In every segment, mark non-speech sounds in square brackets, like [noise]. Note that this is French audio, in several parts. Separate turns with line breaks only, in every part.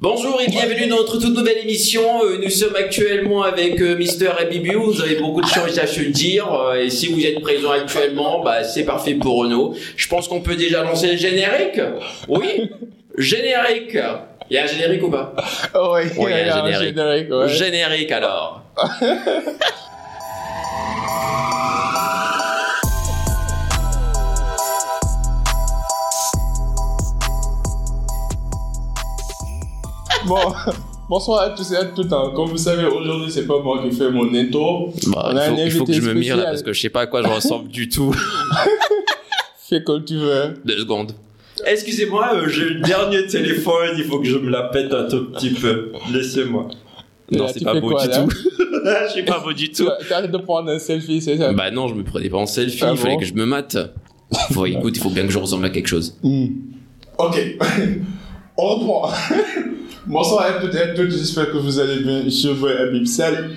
Bonjour et bienvenue dans notre toute nouvelle émission. Euh, Nous sommes actuellement avec euh, Mister Abibu. Vous avez beaucoup de choses à se dire. euh, Et si vous êtes présent actuellement, bah, c'est parfait pour nous. Je pense qu'on peut déjà lancer le générique. Oui, générique. Il y a un générique ou pas?
Ouais, il y a
un
un
générique.
générique, ouais.
Générique alors. [laughs]
Bon, [laughs] bonsoir à tous et à toutes. hein. Comme vous savez, aujourd'hui, c'est pas moi qui fais mon intro.
Bah,
On a
il, faut,
un
il faut que je me mire là parce que je sais pas à quoi je ressemble du tout. [laughs]
Fais comme tu veux.
Deux secondes. Excusez-moi, euh, j'ai le dernier téléphone, il faut que je me la pète un tout petit peu. Laissez-moi. Non, c'est pas
fais
beau du tout. [laughs] Je suis pas beau du tout.
tu arrêtes de prendre un selfie, c'est ça
Bah non, je me prenais pas en selfie,
Ah
il fallait
bon
que je me mate. Faut, écoute, il faut bien que je ressemble à quelque chose.
Hmm. Ok. On reprend. Bonsoir à toutes et à toutes. J'espère que vous allez bien. Je suis votre Habib Sal.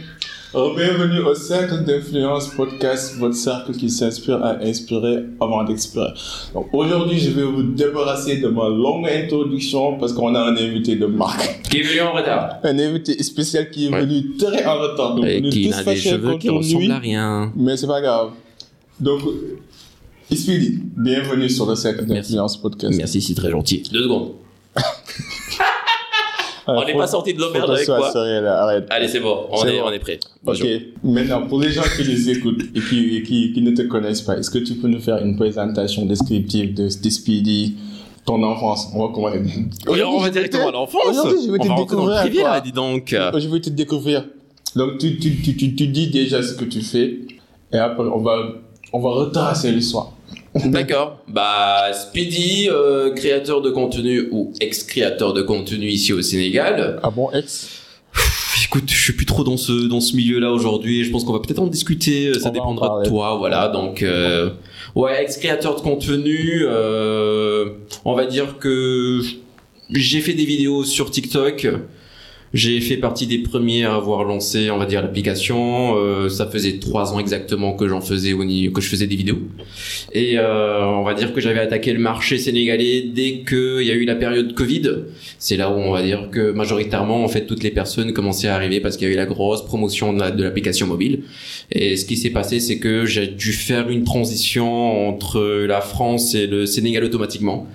Bienvenue au Cercle d'Influence Podcast, votre cercle qui s'inspire à inspirer avant d'expirer. Donc aujourd'hui, je vais vous débarrasser de ma longue introduction parce qu'on a un invité de marque.
Qui est venu en retard?
Un invité spécial qui est
Ouais.
venu très en retard. Donc
Et
on est
qui
tous
a des cheveux qui ressemblent à rien.
mais c'est pas grave. Donc, Ispidi, bienvenue sur le Cercle d'Influence Podcast.
Merci, c'est très gentil. Deux secondes. On n'est pas sorti de l'auberge avec quoi
sérieux, là, arrête.
Allez, c'est bon, on est,
bon.
on est prêt.
Ok, maintenant pour les gens qui les écoutent et qui, et qui, qui ne te connaissent pas, est-ce que tu peux nous faire une présentation descriptive de, de Speedy, ton enfance? On va commencer.
Oui, on va directement à l'enfance.
Aujourd'hui, je vais te découvrir.
privé dis donc.
Je vais te découvrir. Donc tu, tu, tu, tu, tu dis déjà ce que tu fais et après on va, on va retracer l'histoire. [laughs]
D'accord. Bah, Speedy, euh, créateur de contenu ou ex-créateur de contenu ici au Sénégal.
Ah bon, ex?
Écoute, je suis plus trop dans ce dans ce milieu-là aujourd'hui. Je pense qu'on va peut-être en discuter. euh, Ça
On
dépendra de toi, voilà. Donc, euh, ouais, ex-créateur de contenu. euh, on va dire que j'ai fait des vidéos sur TikTok. J'ai fait partie des premiers à avoir lancé, on va dire, l'application. Euh, ça faisait trois ans exactement que j'en faisais que je faisais des vidéos. Et euh, on va dire que j'avais attaqué le marché sénégalais dès qu'il y a eu la période Covid. C'est là où on va dire que majoritairement, en fait, toutes les personnes commençaient à arriver parce qu'il y avait la grosse promotion de l'application mobile. Et ce qui s'est passé, c'est que j'ai dû faire une transition entre la France et le Sénégal automatiquement.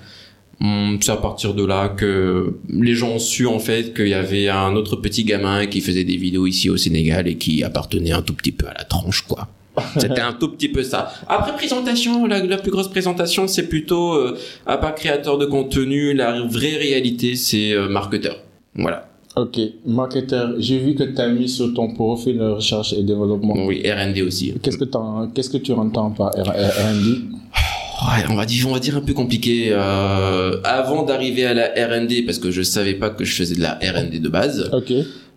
Hum, C'est à partir de là que les gens ont su en fait qu'il y avait un autre petit gamin qui faisait des vidéos ici au Sénégal et qui appartenait un tout petit peu à la tranche quoi. [laughs] C'était un tout petit peu ça. Après présentation, la, la plus grosse présentation, c'est plutôt euh, à part créateur de contenu, la vraie réalité, c'est euh, marketeur. Voilà.
Ok, marketeur, j'ai vu que tu as mis sur ton profil de recherche et développement.
Oui, R&D aussi.
Qu'est-ce que, qu'est-ce que tu entends par R&D [sighs]
Ouais, on va dire, on va dire un peu compliqué. Euh, avant d'arriver à la R&D, parce que je savais pas que je faisais de la R&D de base.
Ok.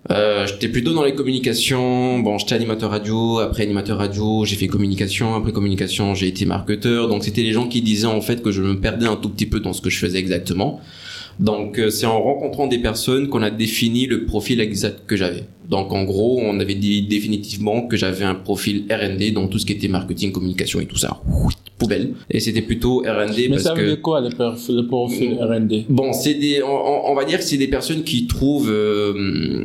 Euh, j'étais plutôt dans les communications. Bon, j'étais animateur radio. Après animateur radio, j'ai fait communication. Après communication, j'ai été marketeur. Donc c'était les gens qui disaient en fait que je me perdais un tout petit peu dans ce que je faisais exactement. Donc euh, c'est en rencontrant des personnes qu'on a défini le profil exact que j'avais. Donc en gros, on avait dit définitivement que j'avais un profil R&D dans tout ce qui était marketing, communication et tout ça. Poubelle. Et c'était plutôt R&D
Mais
parce
ça
que
veut dire quoi le, le profil R&D
Bon, c'est des, on, on- on va dire que c'est des personnes qui trouvent euh,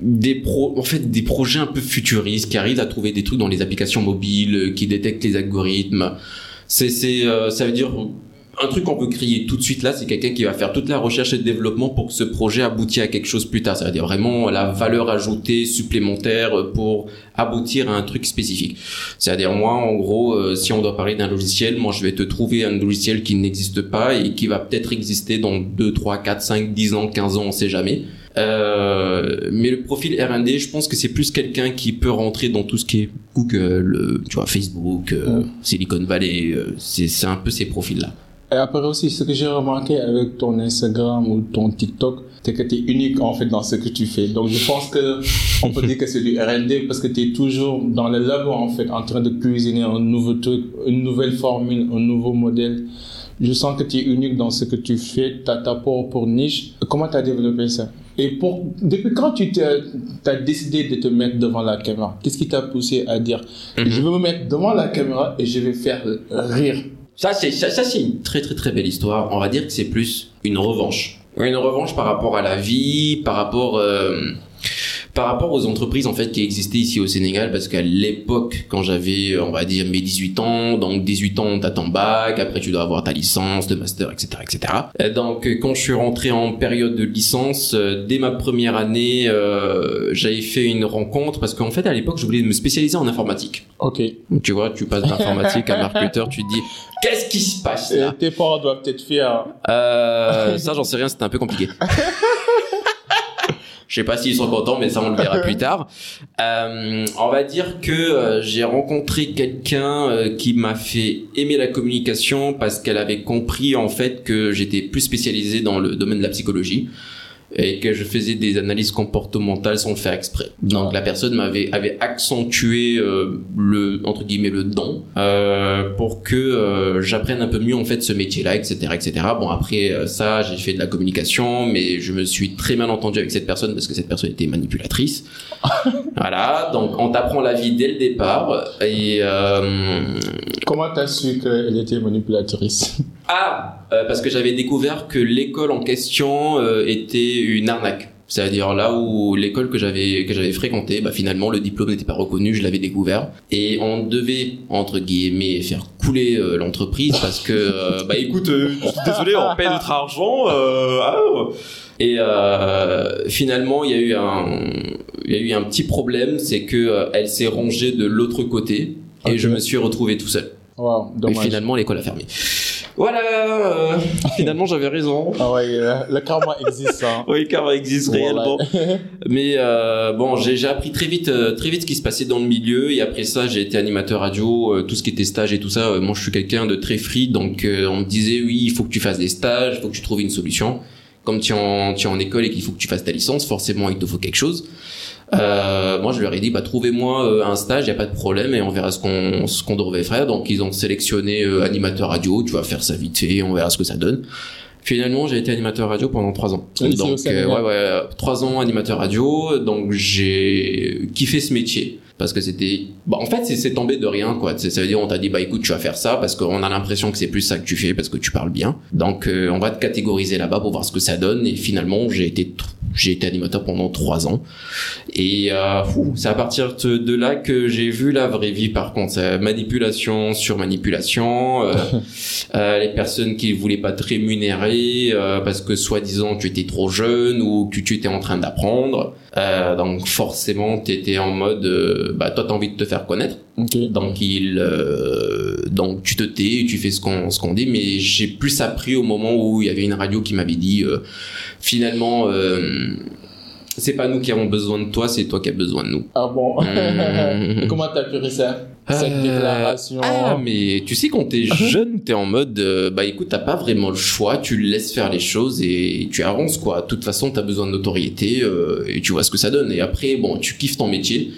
des pro, en fait, des projets un peu futuristes, qui arrivent à trouver des trucs dans les applications mobiles, euh, qui détectent les algorithmes. C'est, c'est, euh, ça veut dire un truc qu'on peut crier tout de suite là, c'est quelqu'un qui va faire toute la recherche et le développement pour que ce projet aboutisse à quelque chose plus tard. Ça veut dire vraiment la valeur ajoutée supplémentaire pour aboutir à un truc spécifique. C'est-à-dire moi, en gros, euh, si on doit parler d'un logiciel, moi je vais te trouver un logiciel qui n'existe pas et qui va peut-être exister dans 2, 3, 4, 5, 10 ans, 15 ans, on sait jamais. Euh, mais le profil R&D, je pense que c'est plus quelqu'un qui peut rentrer dans tout ce qui est Google, euh, tu vois, Facebook, euh. Silicon Valley, c'est un peu ces profils-là.
Et après aussi, ce que j'ai remarqué avec ton Instagram ou ton TikTok, c'est que tu es unique en fait dans ce que tu fais. Donc je pense que on peut dire que c'est du R&D parce que tu es toujours dans le labo en fait en train de cuisiner un nouveau truc, une nouvelle formule, un nouveau modèle. Je sens que tu es unique dans ce que tu fais, tu as ta propre niche. Comment tu as développé ça? Et pour, depuis quand tu as décidé de te mettre devant la caméra? Qu'est-ce qui t'a poussé à dire
Mhm.
je vais me mettre devant la caméra et je vais faire rire?
Ça, c'est ça, ça, c'est une très très très belle histoire. On va dire que c'est plus une revanche. Une revanche par rapport à la vie, par rapport euh, par rapport aux entreprises en fait qui existaient ici au Sénégal parce qu'à l'époque quand j'avais on va dire mes 18 ans donc 18 ans t'as ton bac après tu dois avoir ta licence de master etc etc Et donc quand je suis rentré en période de licence euh, dès ma première année euh, j'avais fait une rencontre parce qu'en fait à l'époque je voulais me spécialiser en informatique
Ok.
tu vois tu passes d'informatique à marketeur tu te dis [laughs] qu'est-ce qui se passe là?
Tes parents doivent être fiers.
euh, [laughs] ça, j'en sais rien, c'était un peu compliqué. [laughs] Je sais pas s'ils sont contents, mais ça on le verra plus [laughs] tard. Euh, on va dire que euh, j'ai rencontré quelqu'un euh, qui m'a fait aimer la communication parce qu'elle avait compris en fait que j'étais plus spécialisé dans le domaine de la psychologie et que je faisais des analyses comportementales sans le faire exprès. Donc la personne m'avait avait accentué euh, le entre guillemets le don euh, pour que euh, j'apprenne un peu mieux en fait ce métier-là, etc., etc. Bon après euh, ça, j'ai fait de la communication, mais je me suis très mal entendu avec cette personne parce que cette personne était manipulatrice. [laughs] voilà, donc on t'apprend la vie dès le départ et euh,
Comment t'as su qu'elle était manipulatrice?
Ah, euh, parce que j'avais découvert que l'école en question euh, était une arnaque. C'est-à-dire là où l'école que j'avais que j'avais fréquentée, bah finalement le diplôme n'était pas reconnu, je l'avais découvert et on devait entre guillemets faire couler euh, l'entreprise parce que euh, [laughs] bah écoute, euh, désolé, on paie notre argent. euh, ah, et euh, finalement, il y a eu un il y a eu un petit problème, c'est que euh, elle s'est rangée de l'autre côté et je me suis retrouvé tout seul.
Wow,
Et finalement, l'école a fermé. Voilà, euh, [laughs] finalement, j'avais raison.
Ah ouais, le, le karma existe, hein. [laughs]
Oui, car il existe
Voilà.
réellement. [laughs] Mais euh, bon, j'ai j'ai appris très vite, euh, très vite ce qui se passait dans le milieu. Et après ça, j'ai été animateur radio, euh, tout ce qui était stage et tout ça. euh, moi, je suis quelqu'un de très free, donc euh, on me disait oui, il faut que tu fasses des stages, il faut que tu trouves une solution. Comme tu es en, tu es en école et qu'il faut que tu fasses ta licence, forcément, il te faut quelque chose. Euh, moi, je leur ai dit, bah, trouvez-moi euh, un stage, il y a pas de problème, et on verra ce qu'on ce qu'on devrait faire. Donc, ils ont sélectionné euh, animateur radio. Tu vas faire ça vite fait, on verra ce que ça donne. Finalement, j'ai été animateur radio pendant trois ans.
Oui, au
donc,
Sénégal.
ouais, ouais, euh, trois ans animateur radio. Donc, j'ai kiffé ce métier parce que c'était, bah, en fait, c'est- tombé de rien, quoi. Ça veut dire, on t'a dit, bah, écoute, tu vas faire ça parce qu'on a l'impression que c'est plus ça que tu fais parce que tu parles bien. Donc, euh, on va te catégoriser là-bas pour voir ce que ça donne. Et finalement, j'ai été, j'ai été animateur pendant trois ans. Et euh, c'est à partir de, là que j'ai vu la vraie vie. Par contre, C'est manipulation sur manipulation, euh, [laughs] euh, les personnes qui voulaient pas te rémunérer euh, parce que soi-disant tu étais trop jeune ou que tu étais en train d'apprendre. Euh, donc forcément, tu étais en mode, euh, bah toi t'as envie de te faire connaître.
Ok.
Donc il, euh, donc tu te tais, tu fais ce qu'on ce qu'on dit. Mais j'ai plus appris au moment où il y avait une radio qui m'avait dit, euh, finalement. Euh, c'est pas nous qui avons besoin de toi, c'est toi qui as besoin de nous.
Ah bon
Mmh. [laughs]
Et Comment t'as pu ça Cette déclaration
Ah, mais tu sais, quand t'es jeune, t'es en mode, euh, bah écoute, t'as pas vraiment le choix, tu laisses faire les choses et tu avances, quoi. De toute façon, t'as besoin de notoriété euh, et tu vois ce que ça donne. Et après, bon, tu kiffes ton métier.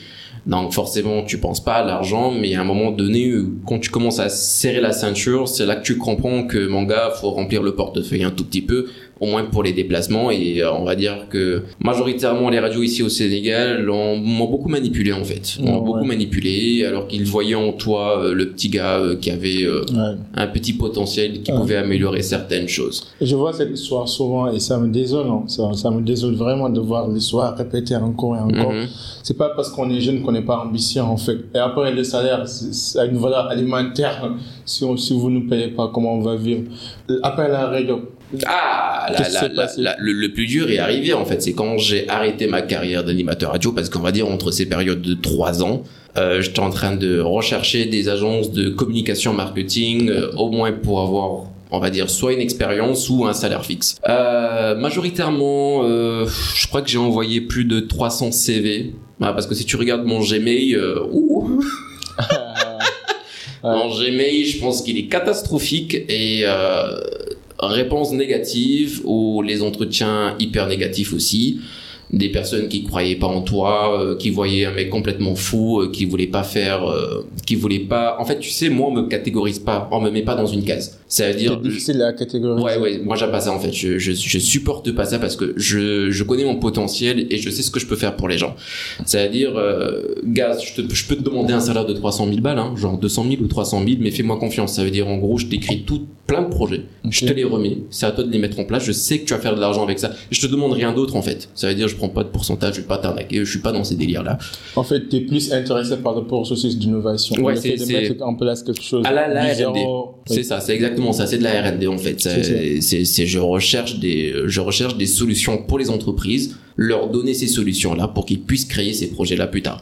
Donc forcément, tu penses pas à l'argent, mais à un moment donné, quand tu commences à serrer la ceinture, c'est là que tu comprends que mon gars, faut remplir le portefeuille un tout petit peu, au moins pour les déplacements. Et euh, on va dire que majoritairement, les radios ici au Sénégal m'ont beaucoup manipulé en fait, m'ont
Ouais,
beaucoup
ouais.
manipulé, alors qu'ils voyaient en toi euh, le petit gars euh, qui avait euh,
Ouais.
un petit potentiel, qui
Ouais.
pouvait améliorer certaines choses.
Je vois cette histoire souvent et ça me désole, hein. ça, ça me désole vraiment de voir l'histoire répétée encore et encore.
Mhm.
C'est pas parce qu'on est jeune qu'on n'est pas ambitieux en fait. Et après le salaire, c'est- ça a une valeur alimentaire. Si, on, si vous ne payez pas, comment on va vivre? Après la radio.
Ah, la- la- la- le, le plus dur est arrivé en fait. C'est quand j'ai arrêté ma carrière d'animateur radio parce qu'on va dire entre ces périodes de trois ans, euh, j'étais en train de rechercher des agences de communication marketing, euh, au moins pour avoir on va dire soit une expérience ou un salaire fixe. Euh, majoritairement, euh, je crois que j'ai envoyé plus de 300 CV. Ah, parce que si tu regardes mon Gmail, euh, ouh,
Ouais. [laughs]
Mon Gmail, je pense qu'il est catastrophique et euh, réponse négative ou les entretiens hyper négatifs aussi. Des personnes qui croyaient pas en toi, euh, qui voyaient un mec complètement fou, euh, qui voulaient pas faire, euh, qui voulaient pas. En fait, tu sais, moi, on me catégorise pas, on me met pas dans une case. Ça veut
C'est
dire,
difficile à catégoriser.
Ouais, ouais, moi j'aime pas ça en fait. Je, je, je supporte pas ça parce que je, je connais mon potentiel et je sais ce que je peux faire pour les gens. C'est-à-dire, euh, gaz, je, te, je peux te demander un salaire de 300 000 balles, hein, genre 200 000 ou 300 000, mais fais-moi confiance. Ça veut dire en gros, je t'écris tout, plein de projets. Je te les remets. C'est à toi de les mettre en place. Je sais que tu vas faire de l'argent avec ça. Je te demande rien d'autre en fait. Ça veut dire je prends pas de pourcentage, je vais pas t'arnaquer, je suis pas dans ces délires là.
En fait, tu es plus intéressé par le processus d'innovation.
Ouais, c'est-
de mettre en place quelque chose.
Ah là, la. R&D. C'est ça, c'est exactement ça. C'est de la R&D en fait.
C'est-
je recherche des, je recherche des solutions pour les entreprises, leur donner ces solutions là pour qu'ils puissent créer ces projets là plus tard.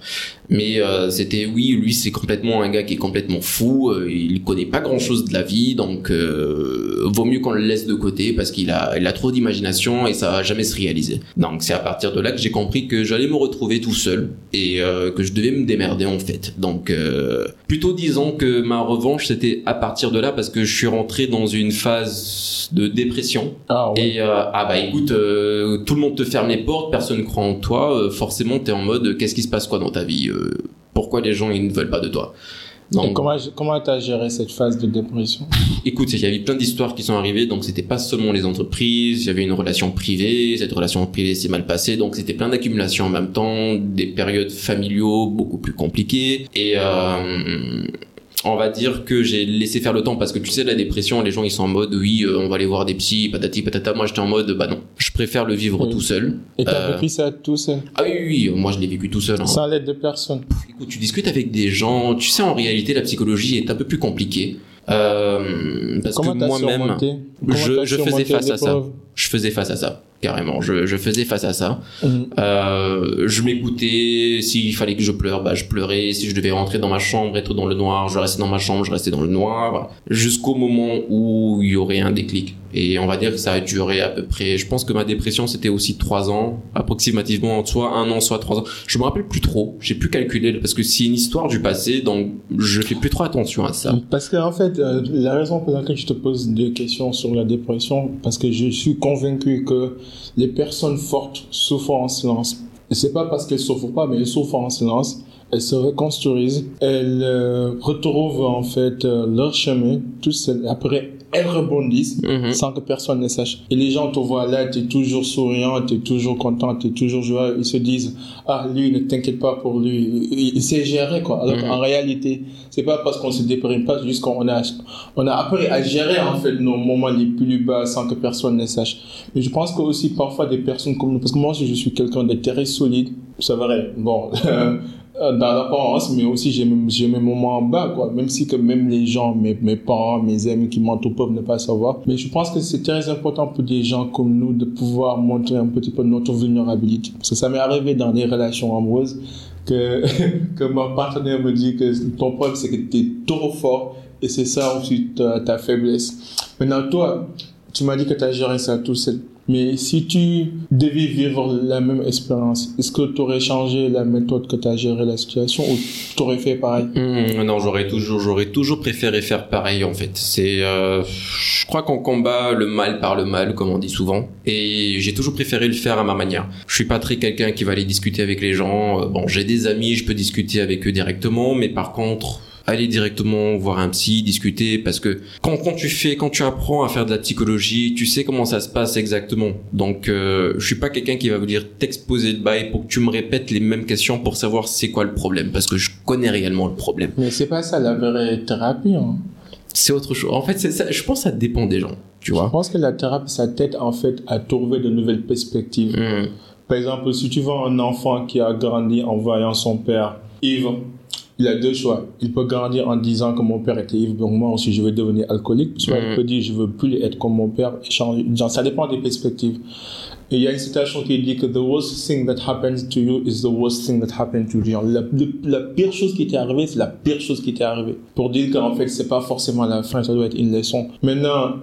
Mais euh, c'était oui, lui c'est complètement un gars qui est complètement fou. euh, il connaît pas grand chose de la vie, donc euh, vaut mieux qu'on le laisse de côté parce qu'il a, il a trop d'imagination et ça va jamais se réaliser. Donc c'est à partir de là que j'ai compris que j'allais me retrouver tout seul et euh, que je devais me démerder en fait. Donc euh, plutôt disons que ma revanche c'était à partir de là parce que je suis rentré dans une phase de dépression
Ah ouais.
et euh, ah bah écoute, euh, tout le monde te ferme les portes, personne croit en toi, euh, forcément t'es en mode euh, qu'est-ce qui se passe quoi dans ta vie euh, Pourquoi les gens ils ne veulent pas de toi?
Et
Donc,
comment comment t'as géré cette phase de dépression?
Écoute, il y avait plein d'histoires qui sont arrivées, donc c'était pas seulement les entreprises, il y avait une relation privée, cette relation privée s'est mal passée, donc c'était plein d'accumulations en même temps, des périodes familiaux beaucoup plus compliquées, et euh, on va dire que j'ai laissé faire le temps parce que tu sais la dépression les gens ils sont en mode oui euh, on va aller voir des psys patati patata moi j'étais en mode bah non je préfère le vivre
Oui.
tout seul
Et t'as
Euh,
vécu ça tout seul,
ah oui oui, oui moi je l'ai vécu tout seul hein.
sans l'aide de personne.
Écoute, tu discutes avec des gens, tu sais, en réalité, la psychologie est un peu plus compliquée. Euh, parce
Comment
que moi-même, je- faisais face à ça. je faisais face à ça, carrément. Je, je faisais face à ça.
Mhm.
Euh, je m'écoutais. S'il fallait que je pleure, bah, je pleurais. Si je devais rentrer dans ma chambre, être dans le noir, je restais dans ma chambre, je restais dans le noir. Jusqu'au moment où il y aurait un déclic. Et on va dire que ça a duré à peu près. Je pense que ma dépression, c'était aussi trois ans, approximativement, soit un an, soit trois ans. Je me rappelle plus trop. J'ai plus calculé parce que c'est une histoire du passé, donc je fais plus trop attention à ça.
Parce que en fait, euh, la raison pour laquelle je te pose des questions sur la dépression, parce que je suis convaincu que les personnes fortes souffrent en silence. Et c'est pas parce qu'elles souffrent pas, mais elles souffrent en silence. Elles se reconstruisent, elles euh, retrouvent en fait euh, leur chemin, tout seul. Après, elles rebondissent
Mhm.
sans que personne ne sache. Et les gens te voient là, tu es toujours souriant, tu es toujours content, tu es toujours joyeux. Ils se disent, ah, lui, ne t'inquiète pas pour lui. Il, il sait gérer, quoi. Alors
Mhm.
qu'en réalité, c'est pas parce qu'on se déprime pas, c'est juste qu'on a, on a appris à gérer, en fait, nos moments les plus bas sans que personne ne sache. Mais je pense que aussi, parfois, des personnes comme nous, parce que moi je suis quelqu'un de très solide, c'est vrai. Bon, [laughs] dans l'apparence, mais aussi j'ai mes, moments en bas, quoi. Même si que même les gens, mes, parents, mes amis qui m'entourent peuvent ne pas savoir. Mais je pense que c'est très important pour des gens comme nous de pouvoir montrer un petit peu notre vulnérabilité. Parce que ça m'est arrivé dans des relations amoureuses que, [laughs] que mon partenaire me dit que ton problème c'est que tu es trop fort et c'est ça ensuite ta, ta faiblesse. Maintenant, toi, tu m'as dit que tu as géré ça tout seul. Mais si tu devais vivre la même expérience, est-ce que tu aurais changé la méthode que tu as géré la situation ou tu aurais fait pareil?
Mmh, non, j'aurais toujours, j'aurais toujours préféré faire pareil en fait. C'est, euh, je crois qu'on combat le mal par le mal, comme on dit souvent, et j'ai toujours préféré le faire à ma manière. Je suis pas très quelqu'un qui va aller discuter avec les gens. Euh, Bon, j'ai des amis, je peux discuter avec eux directement, mais par contre, aller directement voir un psy, discuter, parce que quand, quand tu fais, quand tu apprends à faire de la psychologie, tu sais comment ça se passe exactement. Donc, euh, je suis pas quelqu'un qui va vous dire t'exposer le bail pour que tu me répètes les mêmes questions pour savoir c'est quoi le problème, parce que je connais réellement le problème.
Mais c'est pas ça la vraie thérapie. Hein.
C'est autre chose. En fait, c'est ça, je pense que ça dépend des gens, tu
Je
vois.
pense que la thérapie, ça t'aide en fait à trouver de nouvelles perspectives.
Mmh.
Par exemple, si tu vois un enfant qui a grandi en voyant son père ivre, il a deux choix. Il peut grandir en disant que mon père était ivre, donc moi aussi je vais devenir alcoolique. Soit il
Mhm.
peut dire je veux plus être comme mon père. Genre, ça dépend des perspectives. Et il y a une citation qui dit que the worst thing that happens to you is the worst thing that happened to you. Genre, la, la pire chose qui t'est arrivée, c'est la pire chose qui t'est arrivée. Pour dire qu'en fait, c'est pas forcément la fin, ça doit être une leçon. Maintenant,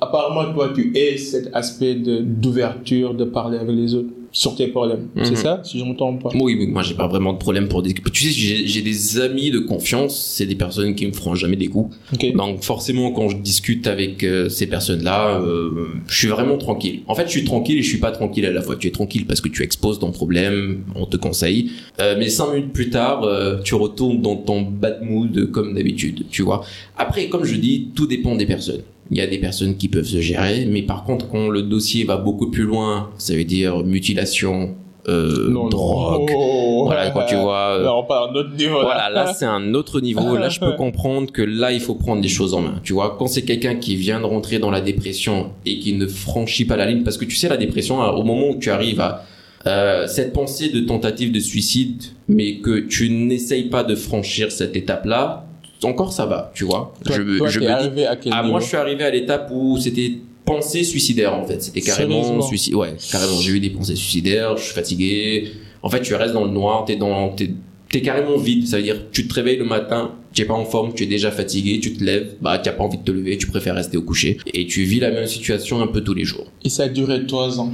apparemment, toi, tu es cet aspect de- d'ouverture, de parler avec les autres sur tes problèmes.
Mhm.
C'est ça, si je ne me trompe pas.
Oui, mais moi j'ai pas vraiment de problème pour discuter. Tu sais, j'ai des amis de confiance, c'est des personnes qui me feront jamais des coups. Donc forcément, quand je discute avec euh, ces personnes-là, euh, je suis vraiment tranquille. En fait, je suis tranquille et je suis pas tranquille à la fois. Tu es tranquille parce que tu exposes ton problème, on te conseille. Euh, mais cinq minutes plus tard, tu retournes dans ton bad mood comme d'habitude, tu vois. Après, comme je dis, tout dépend des personnes. Il y a des personnes qui peuvent se gérer, mais par contre, quand le dossier va beaucoup plus loin, ça veut dire mutilation, euh,
Non, non.
drogue.
Oh,
Voilà, quand tu vois, euh,
Là, on parle à un autre niveau.
Voilà, là c'est un autre niveau. Là, je peux [laughs] comprendre que là, il faut prendre des choses en main. Tu vois, quand c'est quelqu'un qui vient de rentrer dans la dépression et qui ne franchit pas la ligne, parce que tu sais, la dépression, hein, au moment où tu arrives à euh, cette pensée de tentative de suicide, mais que tu n'essayes pas de franchir cette étape-là, encore ça va, tu vois.
Toi,
je
toi,
je me dis,
arrivé à quel
ah, moi, je suis arrivé à l'étape où c'était pensée suicidaire, en fait. C'était carrément suicide. Ouais, carrément. J'ai eu des pensées suicidaires, je suis fatigué. En fait, tu restes dans le noir, t'es dans, t'es, t'es carrément vide. Ça veut dire, tu te réveilles le matin, tu es pas en forme, tu es déjà fatigué, tu te lèves, bah, tu pas envie de te lever, tu préfères rester au coucher. Et tu vis la même situation un peu tous les jours.
Et ça a duré trois ans?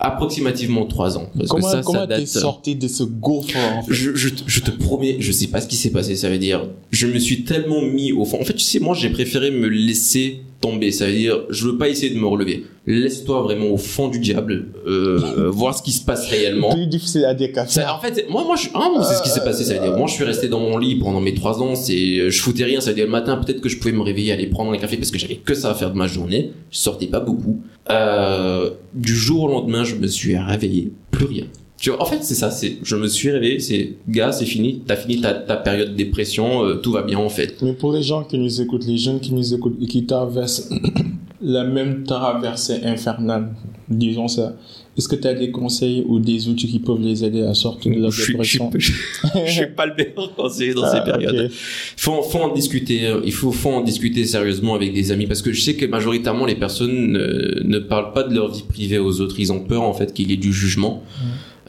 Approximativement trois ans. Parce
comment
que ça,
comment
ça
t'es
date. euh,
sorti de ce gouffre en fait
Je, je, te- je te promets, je sais pas ce qui s'est passé. Ça veut dire, je me suis tellement mis au fond. En fait, tu sais, moi, j'ai préféré me laisser tomber. Ça veut dire, je veux pas essayer de me relever. Laisse-toi vraiment au fond du diable, euh, euh, voir ce qui se passe réellement.
Plus difficile à décapter.
Ça, en fait, moi, moi, je, ah, moi, c'est ce qui s'est passé. Ça veut dire, moi, je suis resté dans mon lit pendant mes trois ans. C'est, je foutais rien. Ça veut dire, le matin, peut-être que je pouvais me réveiller, aller prendre un café parce que j'avais que ça à faire de ma journée. Je sortais pas beaucoup. Euh, du jour au lendemain, je me suis réveillé. Plus rien. Tu vois, en fait, c'est ça. C'est, je me suis réveillé. C'est, gars, c'est fini. T'as fini ta, période de dépression. euh, tout va bien, en fait.
Mais pour les gens qui nous écoutent, les jeunes qui nous écoutent et qui traversent [coughs] la même traversée infernale, disons ça, est-ce que tu as des conseils ou des outils qui peuvent les aider à sortir de la dépression
je suis pas le meilleur conseiller dans
Ah,
ces périodes.
ok.
faut, faut en discuter. euh, Il faut, faut en discuter sérieusement avec des amis parce que je sais que majoritairement les personnes ne, ne parlent pas de leur vie privée aux autres. Ils ont peur en fait qu'il y ait du jugement.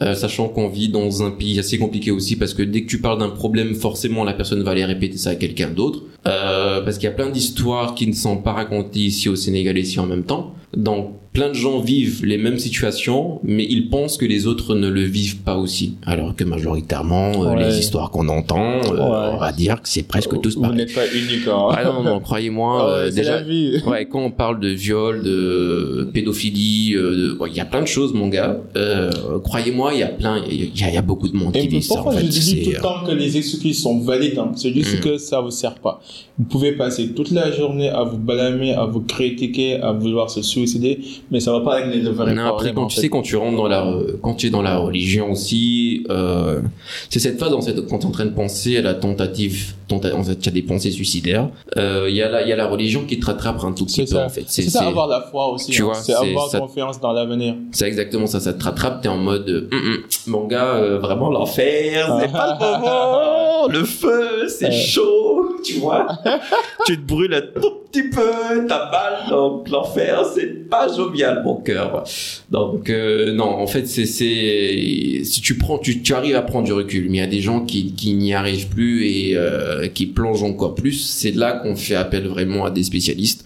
Euh, sachant qu'on vit dans un pays assez compliqué aussi parce que dès que tu parles d'un problème, forcément la personne va aller répéter ça à quelqu'un d'autre. Euh, parce qu'il y a plein d'histoires qui ne sont pas racontées ici au Sénégal ici en même temps. Donc plein de gens vivent les mêmes situations, mais ils pensent que les autres ne le vivent pas aussi. Alors que majoritairement, euh,
Ouais.
les histoires qu'on entend, euh,
Ouais.
on va dire que c'est presque tous
Vous
pareil.
n'êtes pas unique. Hein.
Ah non, non, croyez-moi, [laughs]
Ah
euh, déjà,
la vie. [laughs]
ouais, quand on parle de viol, de pédophilie, il y a plein de choses, mon gars. Euh, croyez-moi, il y a plein, il y, a- il y a beaucoup de monde qui
Et
vit ça. En
pourquoi
fait,
je dis tout le temps que les excuses sont valides hein. C'est juste
Mm.
que ça vous sert pas. Vous pouvez passer toute la journée à vous blâmer, à vous critiquer, à vouloir se suicider, mais ça va pas régler le vrai
Non, après, quand tu
fait.
sais, quand tu rentres dans la, quand tu es dans la religion aussi, euh, c'est cette phase, en fait, quand tu es en train de penser à la tentative, tenta- en fait, tu as des pensées suicidaires, euh, il y a la, il y a la religion qui te rattrape un tout petit peu,
ça.
en fait.
C'est ça, avoir la foi aussi.
tu
hein.
vois,
c'est avoir
ça-
confiance dans l'avenir.
C'est exactement ça, ça te rattrape, t'es en mode, euh, Hum, hum, mon gars, euh, vraiment l'enfer, c'est pas le [laughs] moment, le feu, c'est chaud, tu vois, [laughs] tu te brûles un tout petit peu, t'as mal, donc l'enfer, c'est pas jovial, mon cœur. Donc, euh, non, en fait, c'est, c'est, si tu prends, tu, tu arrives à prendre du recul, mais il y a des gens qui, qui n'y arrivent plus et euh, qui plongent encore plus, c'est là qu'on fait appel vraiment à des spécialistes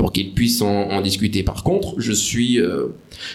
pour qu'ils puissent en, en discuter. Par contre, je suis, euh,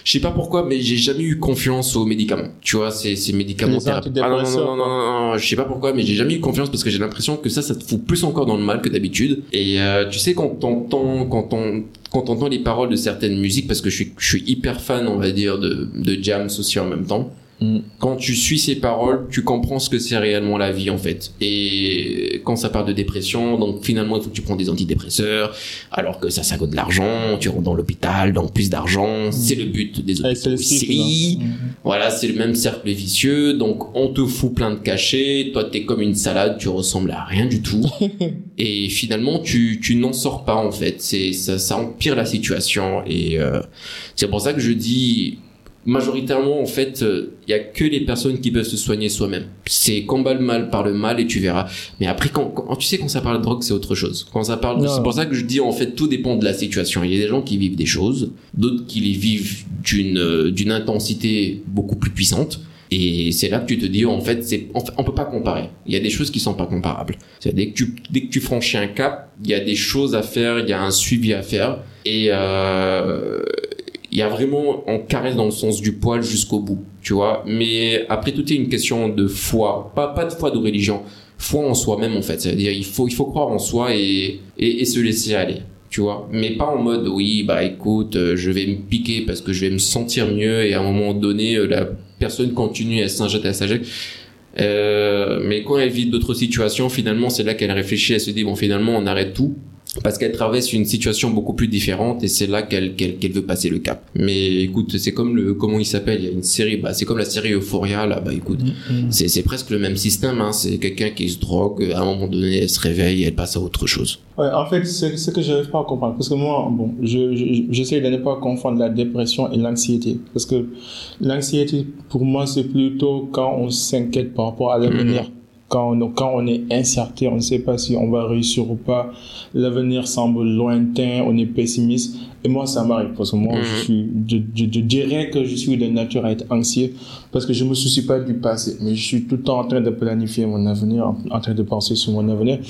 je sais pas pourquoi, mais j'ai jamais eu confiance aux médicaments. Tu vois, ces, ces médicaments. Ah non, non,
antidépresseurs,
non, non, non, non, je sais pas pourquoi, mais j'ai jamais eu confiance parce que j'ai l'impression que ça, ça te fout plus encore dans le mal que d'habitude. Et euh, tu sais, quand t'entends, quand on, quand t'entends les paroles de certaines musiques, parce que je suis, je suis hyper fan, on va dire, de, de jams aussi en même temps.
Mm.
Quand tu suis ces paroles, tu comprends ce que c'est réellement la vie en fait. Et quand ça parle de dépression, donc finalement il faut que tu prends des antidépresseurs, alors que ça, ça coûte de l'argent, tu rentres dans l'hôpital, donc plus d'argent, c'est le but des
c'est
hôpitaux
hein. Mhm.
Voilà, c'est le même cercle vicieux, donc on te fout plein de cachets, toi t'es comme une salade, tu ressembles à rien du tout, [laughs] et finalement tu, tu n'en sors pas en fait, c'est ça, ça empire la situation, et euh, c'est pour ça que je dis majoritairement en fait il y a que les personnes qui peuvent se soigner soi-même. C'est combat le mal par le mal et tu verras. Mais après quand, quand- tu sais quand ça parle de drogue c'est autre chose. Quand ça parle c'est pour ça que je dis en fait tout dépend de la situation. Il y a des gens qui vivent des choses d'autres qui les vivent d'une euh, d'une intensité beaucoup plus puissante. Et c'est là que tu te dis en fait c'est en fait, on peut pas comparer. Il y a des choses qui sont pas comparables. Dès que tu dès que tu franchis un cap il y a des choses à faire il y a un suivi à faire. Et euh, il y a vraiment on caresse dans le sens du poil jusqu'au bout tu vois. Mais après tout est une question de foi. Pas pas de foi de religion. Foi en soi-même en fait. C'est à dire il faut il faut croire en soi et et, se laisser aller tu vois. Mais pas en mode oui bah écoute euh, je vais me piquer parce que je vais me sentir mieux et à un moment donné euh, la personne continue elle s'injecte elle s'injecte. Euh, mais quand elle vit d'autres situations finalement c'est là qu'elle réfléchit elle se dit bon finalement on arrête tout parce qu'elle traverse une situation beaucoup plus différente et c'est là qu'elle veut passer le cap. Mais écoute, c'est comme le comment il s'appelle, il y a une série, bah c'est comme la série Euphoria là, bah écoute,
Mm, mm.
c'est c'est presque le même système. Hein. C'est quelqu'un qui se drogue, à un moment donné, elle se réveille, et elle passe à autre chose.
Ouais, en fait, c'est ce que je n'arrive pas à comprendre. Parce que moi, bon, je, je- j'essaie de ne pas confondre la dépression et l'anxiété. Parce que l'anxiété, pour moi, c'est plutôt quand on s'inquiète par rapport à l'avenir. Quand on, quand on est incertain, on ne sait pas si on va réussir ou pas. L'avenir semble lointain, on est pessimiste. Et moi, ça m'arrive. Parce que moi,
Mhm.
je, suis, je, je, je dirais que je suis de nature à être anxieux. Parce que je me soucie pas du passé. Mais je suis tout le temps en train de planifier mon avenir, en, en train de penser sur mon avenir.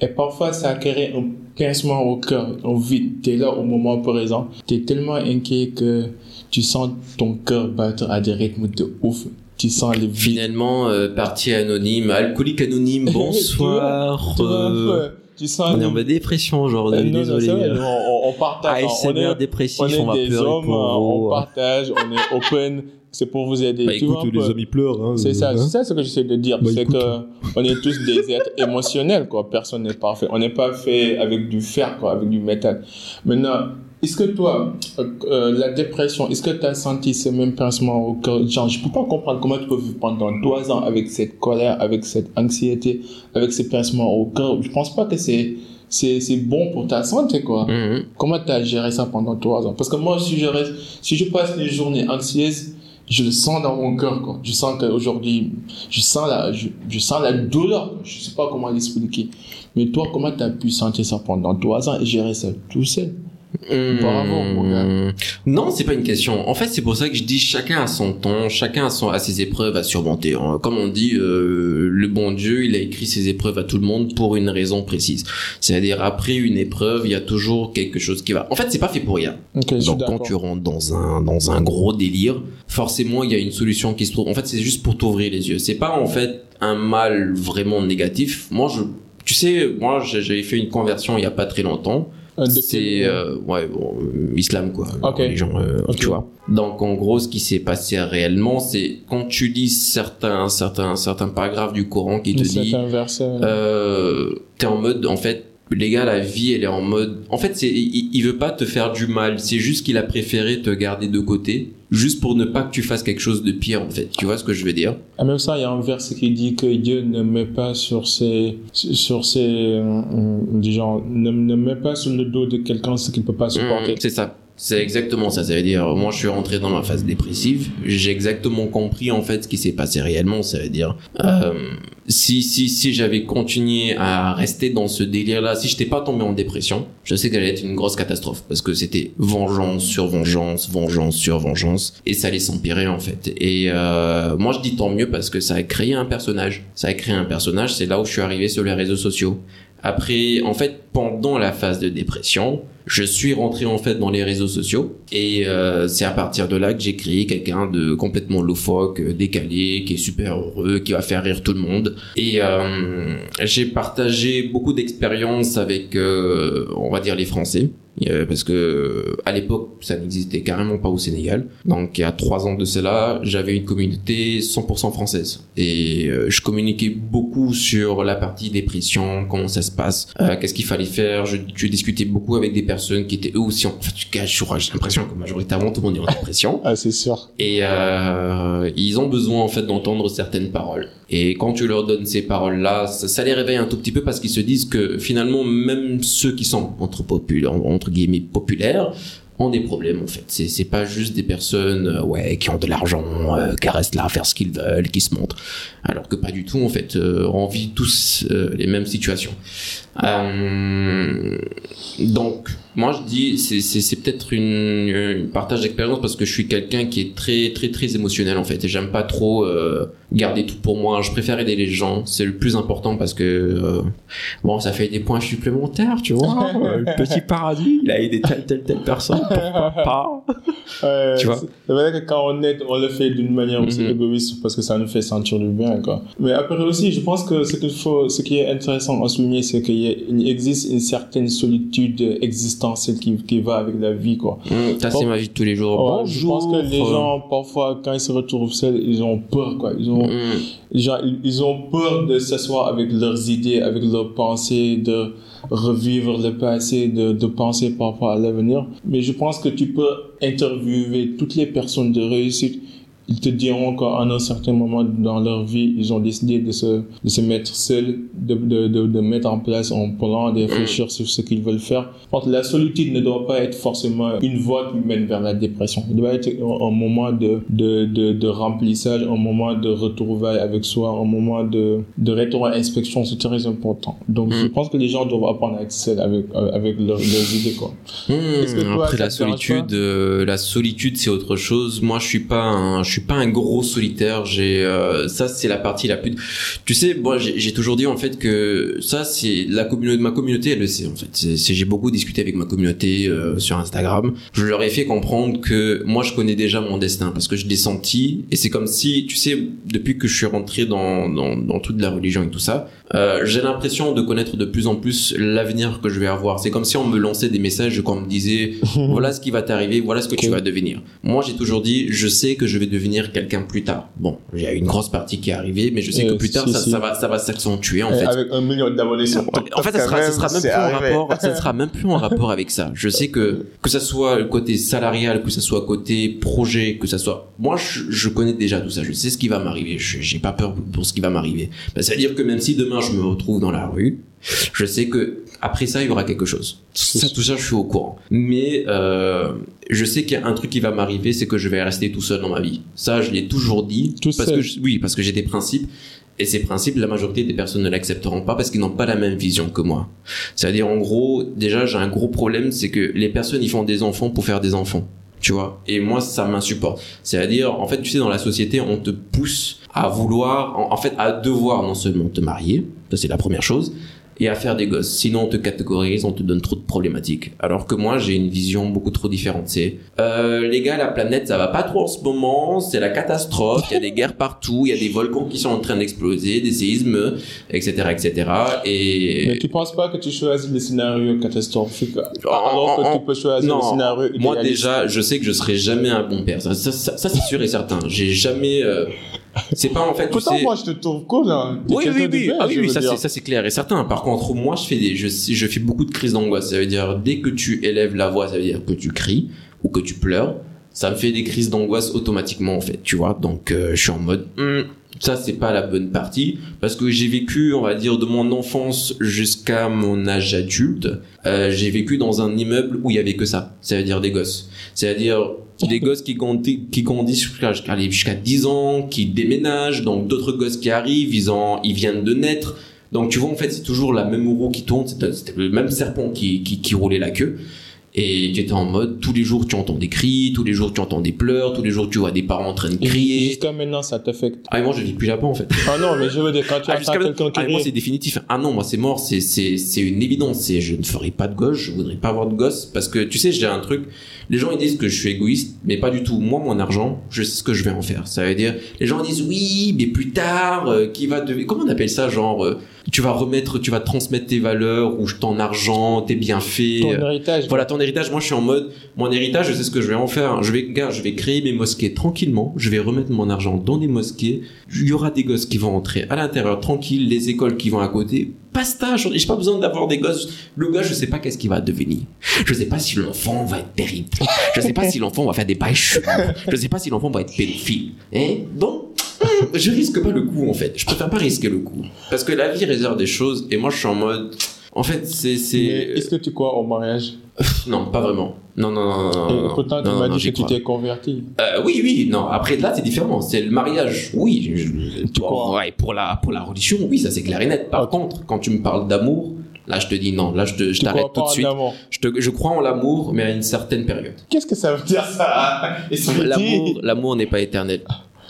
Et parfois, ça crée un pincement au cœur, au vide. Tu es là au moment présent. Tu es tellement inquiet que tu sens ton cœur battre à des rythmes de ouf. Tu sens les vides.
Finalement, euh, partie anonyme, alcoolique anonyme, [laughs] bonsoir.
Tu vois,
euh.
Tu sens
on est en mode dépression aujourd'hui, désolé.
vrai, on, on partage. on
ASMR
est,
dépressif,
on
on,
est
va
des
pleurer
hommes,
pour
on partage, on est open. C'est pour vous aider.
Bah
tu
écoute,
vois, un
les hommes ils pleurent. Hein,
C'est ça,
hein.
c'est ça ce que j'essaie de dire.
Bah,
c'est que on est tous des êtres [laughs] émotionnels, quoi. Personne n'est parfait. On n'est pas fait avec du fer, quoi, avec du métal. Maintenant, est-ce que toi, euh, la dépression, est-ce que tu as senti ce même pincement au cœur? Genre, je peux pas comprendre comment tu peux vivre pendant trois ans avec cette colère, avec cette anxiété, avec ce pincement au cœur. Je pense pas que c'est c'est c'est bon pour ta santé, quoi.
Mhm.
Comment tu as géré ça pendant trois ans? Parce que moi, si je, reste, si je passe les journées anxieuses, je le sens dans mon cœur. Quoi. Je sens qu'aujourd'hui, je, sens la- je, je sens la douleur. Je sais pas comment l'expliquer. Mais toi, comment tu as pu sentir ça pendant trois ans et gérer ça tout seul? Bravo, mon gars.
Mmh. Non, c'est pas une question. En fait, c'est pour ça que je dis chacun a son temps, chacun a, son, a ses épreuves à surmonter. hein. Comme on dit, euh, le bon Dieu, il a écrit ses épreuves à tout le monde pour une raison précise. C'est-à-dire, après une épreuve, il y a toujours quelque chose qui va. En fait, c'est pas fait pour rien. Donc, quand tu rentres dans un, dans un gros délire, forcément, il y a une solution qui se trouve. En fait, c'est juste pour t'ouvrir les yeux. C'est pas, en fait, un mal vraiment négatif. Moi, je, tu sais, moi, j'ai- j'avais fait une conversion il y a pas très longtemps.
Euh,
C'est euh, ouais bon, euh, islam quoi
Ok.
les gens
Ok.
tu vois donc en gros ce qui s'est passé réellement c'est quand tu lis certains certains certains paragraphes du Coran qui te
verset.
euh, t'es en mode en fait les gars la vie elle est en mode en fait c'est il, il veut pas te faire du mal c'est juste qu'il a préféré te garder de côté juste pour ne pas que tu fasses quelque chose de pire en fait tu vois ce que je veux dire?
En même ça, il y a un verset qui dit que Dieu ne met pas sur ses, sur ses, euh, euh, genre, ne, ne met pas sur le dos de quelqu'un ce qu'il ne peut pas supporter.
Mmh, c'est ça. C'est exactement ça. Ça veut dire, moi, je suis rentré dans ma phase dépressive. J'ai exactement compris, en fait, ce qui s'est passé réellement. Ça veut dire, euh, si, si, si j'avais continué à rester dans ce délire-là, si j'étais pas tombé en dépression, je sais qu'elle allait être une grosse catastrophe. Parce que c'était vengeance sur vengeance, vengeance sur vengeance. Et ça allait s'empirer, en fait. Et, euh, moi, je dis tant mieux parce que ça a créé un personnage. Ça a créé un personnage. C'est là où je suis arrivé sur les réseaux sociaux. Après, en fait, pendant la phase de dépression, je suis rentré en fait dans les réseaux sociaux et euh, c'est à partir de là que j'ai créé quelqu'un de complètement loufoque, euh, décalé, qui est super heureux, qui va faire rire tout le monde. Et euh, j'ai partagé beaucoup d'expériences avec, euh, on va dire, les Français. Parce que euh, à l'époque ça n'existait carrément pas au Sénégal donc il y a trois ans de cela j'avais une communauté 100% française et euh, je communiquais beaucoup sur la partie dépression comment ça se passe euh, qu'est-ce qu'il fallait faire je, je discutais beaucoup avec des personnes qui étaient eux aussi en fait j'ai l'impression que majoritairement tout le monde est en dépression
Ah, c'est sûr.
et euh, ils ont besoin en fait d'entendre certaines paroles. Et quand tu leur donnes ces paroles-là, ça, les réveille un tout petit peu parce qu'ils se disent que finalement même ceux qui sont entre populaires, entre guillemets populaires, ont des problèmes en fait. C'est c'est pas juste des personnes euh, ouais qui ont de l'argent, euh, qui restent là à faire ce qu'ils veulent, qui se montrent. Alors que pas du tout en fait. Euh, on vit tous euh, les mêmes situations. Euh, donc moi je dis c'est peut-être une, une partage d'expérience parce que je suis quelqu'un qui est très très très émotionnel en fait et j'aime pas trop euh, garder tout pour moi. Je préfère aider les gens, c'est le plus important parce que euh, bon ça fait des points supplémentaires, tu vois. [laughs] le petit paradis, il a aidé telle telle telle personne, [laughs] pas?
Ouais,
Tu vois?
c'est- vrai que quand on aide, on le fait d'une manière aussi
Mhm.
égoïste parce que ça nous fait sentir du bien, quoi. Mais après aussi, je pense que ce qu'il faut, ce qui est intéressant à souligner, c'est qu'il il existe une certaine solitude existentielle qui, qui va avec la vie, quoi.
Hum, Ça c'est ma vie de tous les jours.
Ouais, je pense que les gens, parfois, quand ils se retrouvent seuls, ils ont peur, quoi. Ils ont,
Hum,
genre, ils- ont peur de s'asseoir avec leurs idées, avec leurs pensées, de, revivre le passé, de, de penser par rapport à l'avenir. Mais je pense que tu peux interviewer toutes les personnes de réussite ils te diront qu'à un certain moment dans leur vie, ils ont décidé de se, de se mettre seuls, de, de, de, de mettre en place un plan, de réfléchir sur ce qu'ils veulent faire. la solitude ne doit pas être forcément une voie qui mène vers la dépression. Il doit être un moment de, de, de, de remplissage, un moment de retrouvailles avec soi, un moment de, de rétro-inspection. C'est très important. Donc, je mm. pense que les gens doivent apprendre à être seuls avec, avec leurs, idées, quoi.
Mmh, après, la solitude, euh, la solitude, c'est autre chose. Moi, je suis pas un, je suis pas un gros solitaire. J'ai euh, ça, c'est la partie la plus. Tu sais, moi, j'ai toujours dit en fait que ça, c'est la communauté, ma communauté, elle le sait en fait. J'ai beaucoup discuté avec ma communauté euh, sur Instagram. Je leur ai fait comprendre que moi, je connais déjà mon destin parce que je l'ai senti et c'est comme si, tu sais, depuis que je suis rentré dans dans, dans toute la religion et tout ça, euh, j'ai l'impression de connaître de plus en plus l'avenir que je vais avoir. C'est comme si on me lançait des messages, qu'on me disait, [laughs] voilà ce qui va t'arriver, voilà ce que tu vas devenir. Moi, j'ai toujours dit, je sais que je vais devenir quelqu'un plus tard. Bon, il y a une grosse partie qui est arrivée, mais je sais que plus tard, ça, ça, va, ça va s'accentuer, en fait.
Avec un million d'abonnés sur
En fait, ça sera, ça sera même plus en rapport, ça [laughs] sera même plus en rapport avec ça. Je sais que, que ça soit le côté salarial, que ça soit côté projet, que ça soit, moi, je, je connais déjà tout ça. Je sais ce qui va m'arriver. J'ai pas peur pour ce qui va m'arriver. Ben, ça veut dire que même si demain je me retrouve dans la rue, je sais que après ça il y aura quelque chose. Ça, tout ça, je suis au courant. Mais euh, je sais qu'il y a un truc qui va m'arriver, c'est que je vais rester tout seul dans ma vie. Ça, je l'ai toujours dit.
Tout
parce
seul.
que oui, parce que j'ai des principes. Et ces principes, la majorité des personnes ne l'accepteront pas parce qu'ils n'ont pas la même vision que moi. C'est-à-dire, en gros, déjà, j'ai un gros problème, c'est que les personnes, ils font des enfants pour faire des enfants. Tu vois? Et moi, ça m'insupporte. C'est-à-dire, en fait, tu sais, dans la société, on te pousse à vouloir, en, en fait, à devoir non seulement te marier, ça c'est la première chose, et à faire des gosses. Sinon, on te catégorise, on te donne trop de problématiques. Alors que moi, j'ai une vision beaucoup trop différente. C'est, euh, les gars, la planète, ça va pas trop en ce moment, c'est la catastrophe, il y a des guerres partout, il y a des volcans qui sont en train d'exploser, des séismes, etc., etc. Et...
Mais tu penses pas que tu choisis les scénarios catastrophiques alors que tu peux choisir non, les scénarios
Moi, déjà, je sais que je serai jamais un bon père. Ça, ça, ça, c'est sûr et certain. J'ai jamais, euh, c'est pas en fait.
Pourtant,
tu sais...
moi, je te trouve cool. Hein.
Oui, oui, oui. Ah, oui, oui ça, c'est, ça c'est clair et certain. Par contre, moi, je fais des, je, je fais beaucoup de crises d'angoisse. Ça veut dire dès que tu élèves la voix, ça veut dire que tu cries ou que tu pleures. Ça me fait des crises d'angoisse automatiquement en fait, tu vois. Donc, euh, je suis en mode. Hmm, ça c'est pas la bonne partie parce que j'ai vécu on va dire de mon enfance jusqu'à mon âge adulte euh, j'ai vécu dans un immeuble où il y avait que ça c'est à dire des gosses c'est à dire des [laughs] gosses qui qui grandissent jusqu'à jusqu'à 10 ans, qui déménagent, donc d'autres gosses qui arrivent, ils, ont, ils viennent de naître. Donc tu vois, en fait, c'est toujours la même roue qui tourne, c'était le même serpent qui, qui, qui roulait la queue. Et tu étais en mode, tous les jours tu entends des cris, tous les jours tu entends des pleurs, tous les jours tu vois des parents en train de crier.
Jusqu'à maintenant ça t'affecte.
Ah, et moi je vis plus en fait.
Ah non, mais je veux dire, quand tu
Ah,
entends quelqu'un
ah,
crier.
moi c'est définitif. Ah non, moi c'est mort, c'est c'est c'est une évidence. C'est je ne ferai pas de gosse, je voudrais pas avoir de gosse parce que tu sais j'ai un truc. Les gens ils disent que je suis égoïste, mais pas du tout. Moi mon argent, je sais ce que je vais en faire. Ça veut dire les gens disent oui, mais plus tard, euh, qui va devenir comment on appelle ça genre euh, tu vas remettre, tu vas transmettre tes valeurs ou ton argent, tes bienfaits.
Ton
euh,
héritage.
voilà ton héritage. Moi, je suis en mode mon héritage. Je sais ce que je vais en faire. Je vais, gars, je vais créer mes mosquées tranquillement. Je vais remettre mon argent dans des mosquées. Il y aura des gosses qui vont entrer à l'intérieur tranquille, les écoles qui vont à côté. Ai j'ai pas besoin d'avoir des gosses. Le gars, je sais pas qu'est-ce qu'il va devenir. Je sais pas si l'enfant va être terrible. Je sais pas si l'enfant va faire des bails chelous. Je sais pas si l'enfant va être pédophile. Hein? Donc, je risque pas le coup en fait. Je préfère pas risquer le coup parce que la vie réserve des choses et moi je suis en mode. En fait, c'est c'est
Est-ce que tu crois au mariage?
Non, pas vraiment. Non, non, non, non.
Et
non,
pourtant,
non,
tu m'as dit que tu t'es converti.
Euh, oui, oui, non. Après, là, c'est différent. C'est le mariage. Oui. je-
Tu crois
ouais, pour la, pour la religion, oui, ça c'est clair et net. Par contre, quand tu me parles d'amour, là, je te dis non. Là, je te- je t'arrête tout de suite. Je, te, je crois en l'amour, mais à une certaine période.
Qu'est-ce que ça veut dire ça?
L'amour, l'amour n'est pas éternel.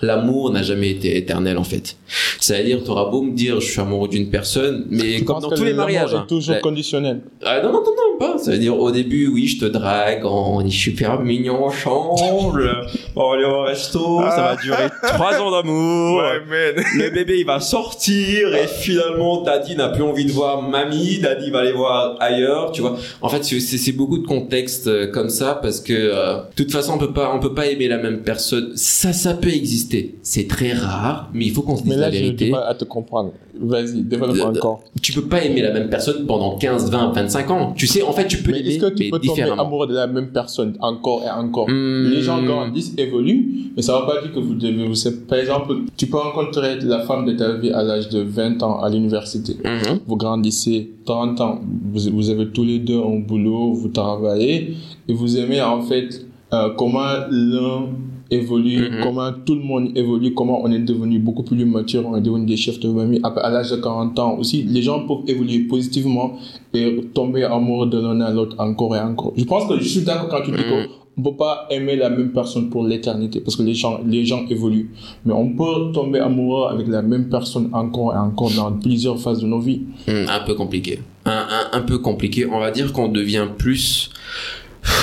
L'amour n'a jamais été éternel en fait. C'est-à-dire, t'auras beau me dire, je suis amoureux d'une personne, mais
Tu
comme dans tous les mariages.
est
hein.
toujours conditionnel.
Ah, non, non, non, non. pas. Ça veut dire au début, oui, je te drague, on est super mignon ensemble, [laughs] on va aller au resto, ça va durer trois ans d'amour.
Ouais. [laughs]
Le bébé il va sortir et finalement Daddy n'a plus envie de voir mamie, Daddy va aller voir ailleurs, tu vois. En fait, c'est- beaucoup de contextes euh, comme ça parce que euh, de toute façon on peut pas on peut pas aimer la même personne. Ça ça peut exister. C'est très rare, mais il faut qu'on se dise
Mais
la
là, j'ai
vérité.
du mal à te comprendre. Vas-y, développe encore.
Tu peux pas aimer la même personne pendant 15, 20, 25 ans. Tu sais, en fait, tu peux
Mais est-ce que tu
mais
peux tomber amoureux de la même personne encore et encore?
Hmm.
Les gens grandissent, évoluent, mais ça ne veut pas dire que vous devez vous séparer. Par exemple, tu peux rencontrer la femme de ta vie à l'âge de 20 ans à l'université.
Mhm.
Vous grandissez 30 ans, vous, vous avez tous les deux un boulot, vous travaillez, et vous aimez en fait euh, comment l'un évolue,
Mhm.
comment tout le monde évolue, comment on est devenu beaucoup plus mature, on est devenu des chefs de famille. À l'âge de 40 ans aussi, les gens peuvent évoluer positivement et tomber amoureux de l'un à l'autre encore et encore. Je pense que je suis d'accord quand tu dis qu'on ne peut pas aimer la même personne pour l'éternité parce que les gens, les gens évoluent. Mais on peut tomber amoureux avec la même personne encore et encore dans plusieurs phases de nos vies.
Hmm, un peu compliqué. Un, un, un peu compliqué. On va dire qu'on devient plus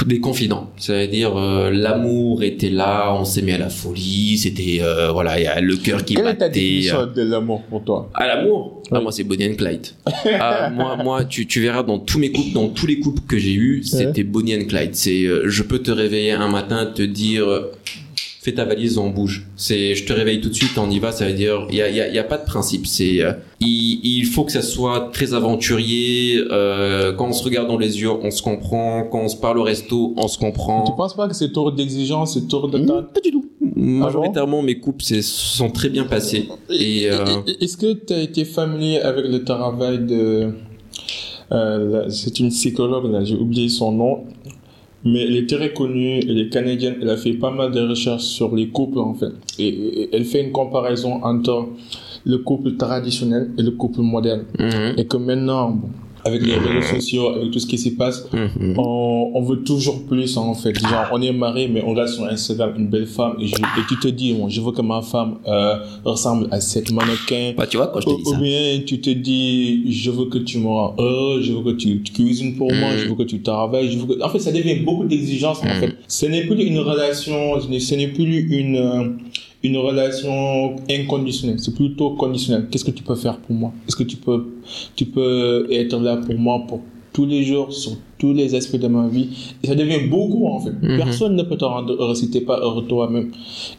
des confidents. C'est-à-dire euh, l'amour était là, on s'aimait à la folie, c'était euh, voilà, il y a le cœur qui
Quelle est ta
battait.
définition de l'amour pour toi?
À l'amour? Ah moi c'est Bonnie and Clyde. [laughs] ah, moi moi tu, tu verras dans tous mes couples dans tous les couples que j'ai eus, c'était Bonnie and Clyde. C'est euh, je peux te réveiller un matin te dire euh, fais ta valise on bouge. C'est je te réveille tout de suite on y va, ça veut dire il y a, y a, y a pas de principe, c'est euh, il, il faut que ça soit très aventurier euh, quand on se regarde dans les yeux, on se comprend, quand on se parle au resto, on se comprend.
Tu penses pas que c'est trop d'exigence, c'est trop de temps
Pas du tout. Majoritairement, mes couples c'est- sont très bien passés. Et, euh,
Est-ce que tu as été familier avec le travail de... euh, c'est une psychologue, là, j'ai oublié son nom, mais elle est très connue, elle est canadienne, elle a fait pas mal de recherches sur les couples en fait. Et, et- elle fait une comparaison entre le couple traditionnel et le couple moderne.
mhm,
Et que maintenant, bon, avec les réseaux sociaux, avec tout ce qui s'y passe,
mhm.
on, on veut toujours plus en fait. Genre, on est marié, mais on regarde sur Instagram une belle femme et, je- et tu te dis, bon, je veux que ma femme euh, ressemble à cette mannequin.
Bah, tu vois, quand je te
Ou,
dis
ou
ça.
bien tu te dis, je veux que tu me rends heureux, je veux que tu, tu cuisines pour moi,
Mm.
je veux que tu travailles. Je veux que... En fait, ça devient beaucoup d'exigences en fait. Ce n'est plus une relation, ce n'est- ce n'est plus une, euh, une relation inconditionnelle, c'est plutôt conditionnel. Qu'est-ce que tu peux faire pour moi? Est-ce que tu peux, tu peux être là pour moi pour tous les jours, tous les aspects de ma vie Et ça devient beaucoup en fait.
Mhm.
Personne ne peut te rendre heureux si tu n'es pas heureux toi-même.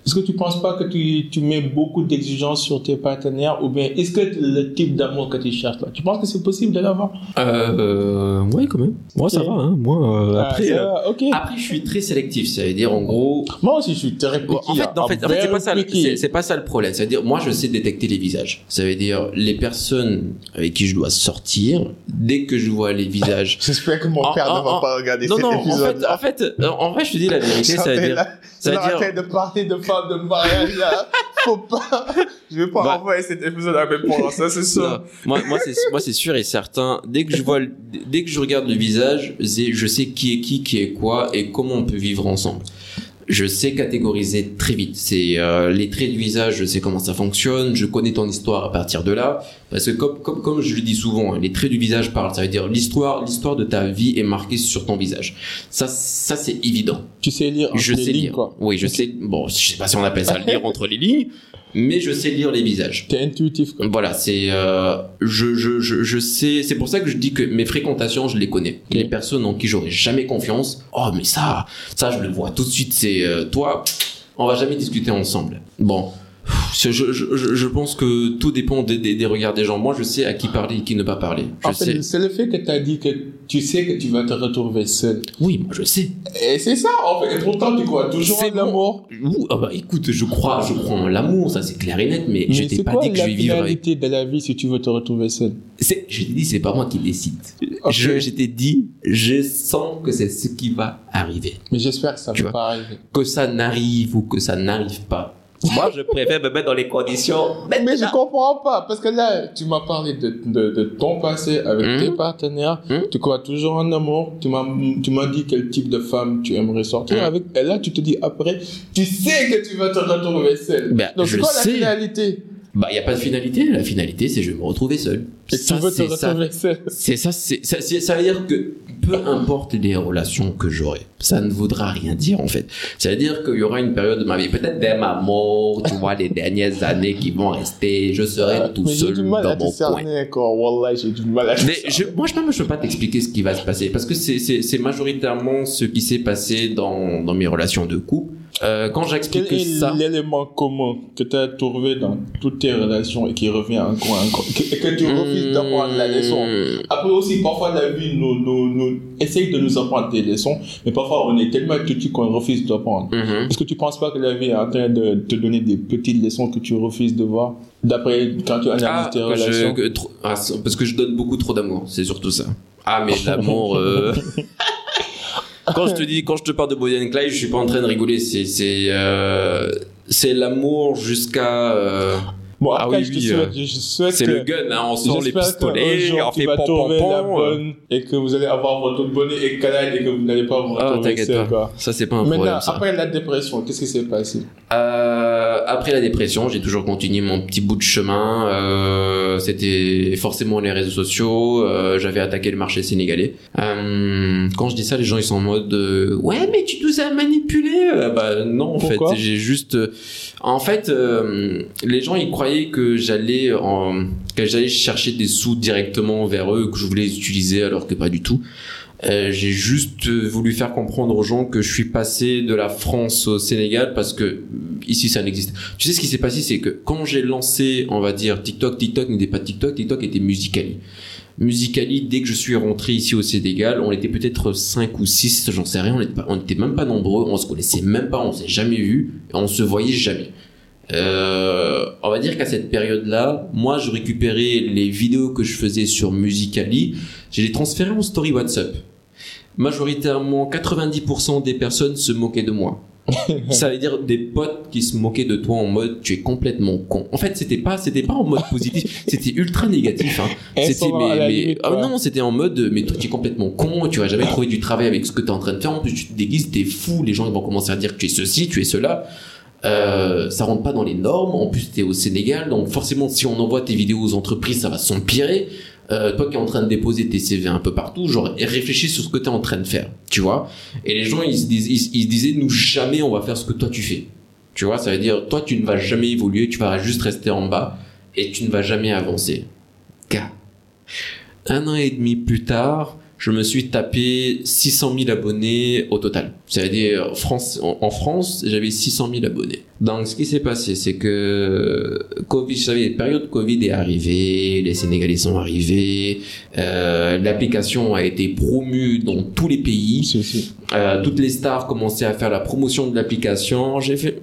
Est-ce que tu penses pas que tu, tu mets beaucoup d'exigences sur tes partenaires ou bien est-ce que le type d'amour que tu cherches là, tu penses que c'est possible de l'avoir?
Euh, ouais, quand même. Moi, ça va, hein. Moi, euh, après,
Ah, va, ok.
après, je suis très sélectif. Ça veut dire, en gros,
Moi aussi, je suis très piqué.
en fait,
hein.
en fait, en fait, c'est pas ça, c'est c'est pas ça le problème. Ça veut dire, moi, je sais détecter les visages. Ça veut dire, les personnes avec qui je dois sortir, dès que je vois les visages. [laughs]
J'espère que mon
Ah,
père ne va pas regarder
Non,
cet
non, en
épisode.
fait, en fait, euh, en vrai, je te dis la vérité. Ça veut dire, ça veut dire,
de parler de femmes de mariage là. Faut pas. Je vais pas
Bah.
envoyer cet épisode à mes parents, ça c'est sûr.
Moi, moi, c'est, moi, c'est sûr et certain. Dès que je vois, dès que je regarde le visage, je sais qui est qui, qui est quoi et comment on peut vivre ensemble. Je sais catégoriser très vite. C'est euh, les traits du visage, je sais comment ça fonctionne. Je connais ton histoire à partir de là, parce que comme comme comme je le dis souvent, les traits du visage parlent. Ça veut dire l'histoire l'histoire de ta vie est marquée sur ton visage. Ça ça c'est évident.
Tu sais lire entre
Je
les
sais
lignes,
lire.
quoi.
Oui, je sais. Bon, je sais pas si on appelle ça lire entre les lignes, mais je sais lire les visages.
T'es intuitif, quoi.
Voilà, c'est euh, je, je, je, je sais, c'est pour ça que je dis que mes fréquentations, je les connais. Les personnes en qui j'aurais jamais confiance, oh mais ça, ça je le vois tout de suite, c'est euh, toi, on va jamais discuter ensemble. Bon, je, je, je, je pense que tout dépend des, des, des regards des gens. Moi, je sais à qui parler et qui ne pas parler. Je
En
sais.
fait, c'est le fait que tu as dit que tu sais que tu vas te retrouver seul.
Oui, moi je sais.
Et c'est ça, en fait. Et pourtant, tu crois toujours
C'est
en l'amour.
Ouh, ah bah écoute, je crois, je crois en l'amour, ça c'est clair et net, mais, je
Mais
t'ai
c'est
pas
quoi
dit que je
la
vais vivre avec.
finalité de la vie si tu veux te retrouver seul?
C'est, je t'ai dit, c'est pas moi qui décide. Je, je t'ai dit, je sens que c'est ce qui va arriver.
Mais j'espère que ça
Tu
va
vois?
pas arriver.
Que ça n'arrive ou que ça n'arrive pas. Moi, je préfère me mettre dans les conditions.
Mais je
maintenant.
comprends pas, parce que là, tu m'as parlé de, de, de ton passé avec
Mhm.
tes partenaires.
Mhm.
Tu crois toujours en amour. Tu m'as, tu m'as dit quel type de femme tu aimerais sortir
Mhm.
avec. Et là, tu te dis après, tu sais que tu vas te retrouver seul.
Ben,
Donc,
je
c'est quoi
sais.
la finalité?
Bah, il y a pas de finalité. La finalité, c'est je vais me retrouver seul.
Et
Ça,
tu veux te
c'est ça.
retrouver seul.
C'est ça, c'est ça, ça veut dire que peu importe les relations que j'aurai, ça ne voudra rien dire en fait. Ça veut dire qu'il y aura une période de ma vie, peut-être dès ma mort, tu vois, les dernières années qui vont rester, je serai tout
Mais j'ai
seul
du mal à
dans mon
te
coin.
encore. Wallah, j'ai du mal à
Mais je, moi, je je peux pas t'expliquer ce qui va se passer parce que c'est majoritairement ce qui s'est passé dans, dans mes relations de couple. Euh, quand
Quel
j'explique
est
ça,
l'élément commun que tu as trouvé dans toutes tes relations et qui revient encore encore que- et que tu refuses d'apprendre la leçon?
Hmm,
Après aussi, parfois la vie nous, nous, nous essaye de nous apprendre des leçons, mais parfois on est tellement têtu qu'on refuse d'apprendre.
mhm.
Est-ce que tu penses pas que la vie est en train de te donner des petites leçons que tu refuses de voir D'après quand tu analyses
Ah,
tes
je-
relations?
que trop- ah, parce que je donne beaucoup trop d'amour, c'est surtout ça. Ah, mais l'amour. euh, [laughs] quand je te dis, quand je te parle de Bonnie and Clyde, je suis pas en train de rigoler. C'est, c'est, euh, c'est l'amour jusqu'à. euh,
Bon,
Ah
après,
oui,
je
oui,
souhaite,
euh,
souhaite
c'est le gun, hein, on sort les pistolets, on fait pom pom pom.
et que vous allez avoir votre bonnet et canal et que vous n'allez pas vous
Ah,
retrouver
t'inquiète
seul,
pas. Ça, c'est pas un problème.
Maintenant, après la dépression, qu'est-ce qui s'est passé?
Euh, après la dépression, j'ai toujours continué mon petit bout de chemin. Euh, C'était forcément les réseaux sociaux. Euh, J'avais attaqué le marché sénégalais. Euh, quand je dis ça, les gens ils sont en mode euh, ouais mais tu nous as manipulé. Euh, bah non en
Pourquoi
fait, j'ai juste. euh, En fait, euh, les gens ils croyaient que j'allais en que j'allais chercher des sous directement vers eux, que je voulais les utiliser alors que pas du tout. Euh, j'ai juste voulu faire comprendre aux gens que je suis passé de la France au Sénégal parce que ici ça n'existe. Tu sais ce qui s'est passé, c'est que quand j'ai lancé, on va dire TikTok, TikTok n'était pas TikTok, TikTok était Musicali. Musicali, dès que je suis rentré ici au Sénégal, on était peut-être 5 ou 6, j'en sais rien, on était, pas, on était même pas nombreux, on se connaissait même pas, on s'est jamais vu, on se voyait jamais. Euh, on va dire qu'à cette période-là, moi, je récupérais les vidéos que je faisais sur Musicali, je les transférais en story WhatsApp. Majoritairement, 90% des personnes se moquaient de moi. [laughs] Ça veut dire des potes qui se moquaient de toi en mode tu es complètement con. En fait, c'était pas c'était pas en mode positif, [laughs] c'était ultra négatif. Hein. C'était mais,
la
mais-
limite,
ah
quoi.
non, c'était en mode mais toi tu es complètement con, tu vas jamais trouver du travail avec ce que tu es en train de faire. En plus tu te déguises, t'es fou, les gens ils vont commencer à dire que tu es ceci, tu es cela. Euh, ça rentre pas dans les normes. En plus, t'es au Sénégal, donc forcément, si on envoie tes vidéos aux entreprises, ça va s'empirer. Euh, toi qui es en train de déposer tes CV un peu partout, genre réfléchis sur ce que tu es en train de faire, tu vois. Et les gens, ils se, ils, se disaient, nous jamais on va faire ce que toi tu fais. Tu vois, ça veut dire, toi tu ne vas jamais évoluer, tu vas juste rester en bas et tu ne vas jamais avancer. Gars, un an et demi plus tard, je me suis tapé 600 000 abonnés au total. Ça veut dire, France, en, France, j'avais 600 000 abonnés. Donc, ce qui s'est passé, c'est que Covid, vous savez, période Covid est arrivée, les Sénégalais sont arrivés, euh, l'application a été promue dans tous les pays,
Si, si.
euh, toutes les stars commençaient à faire la promotion de l'application. J'ai fait,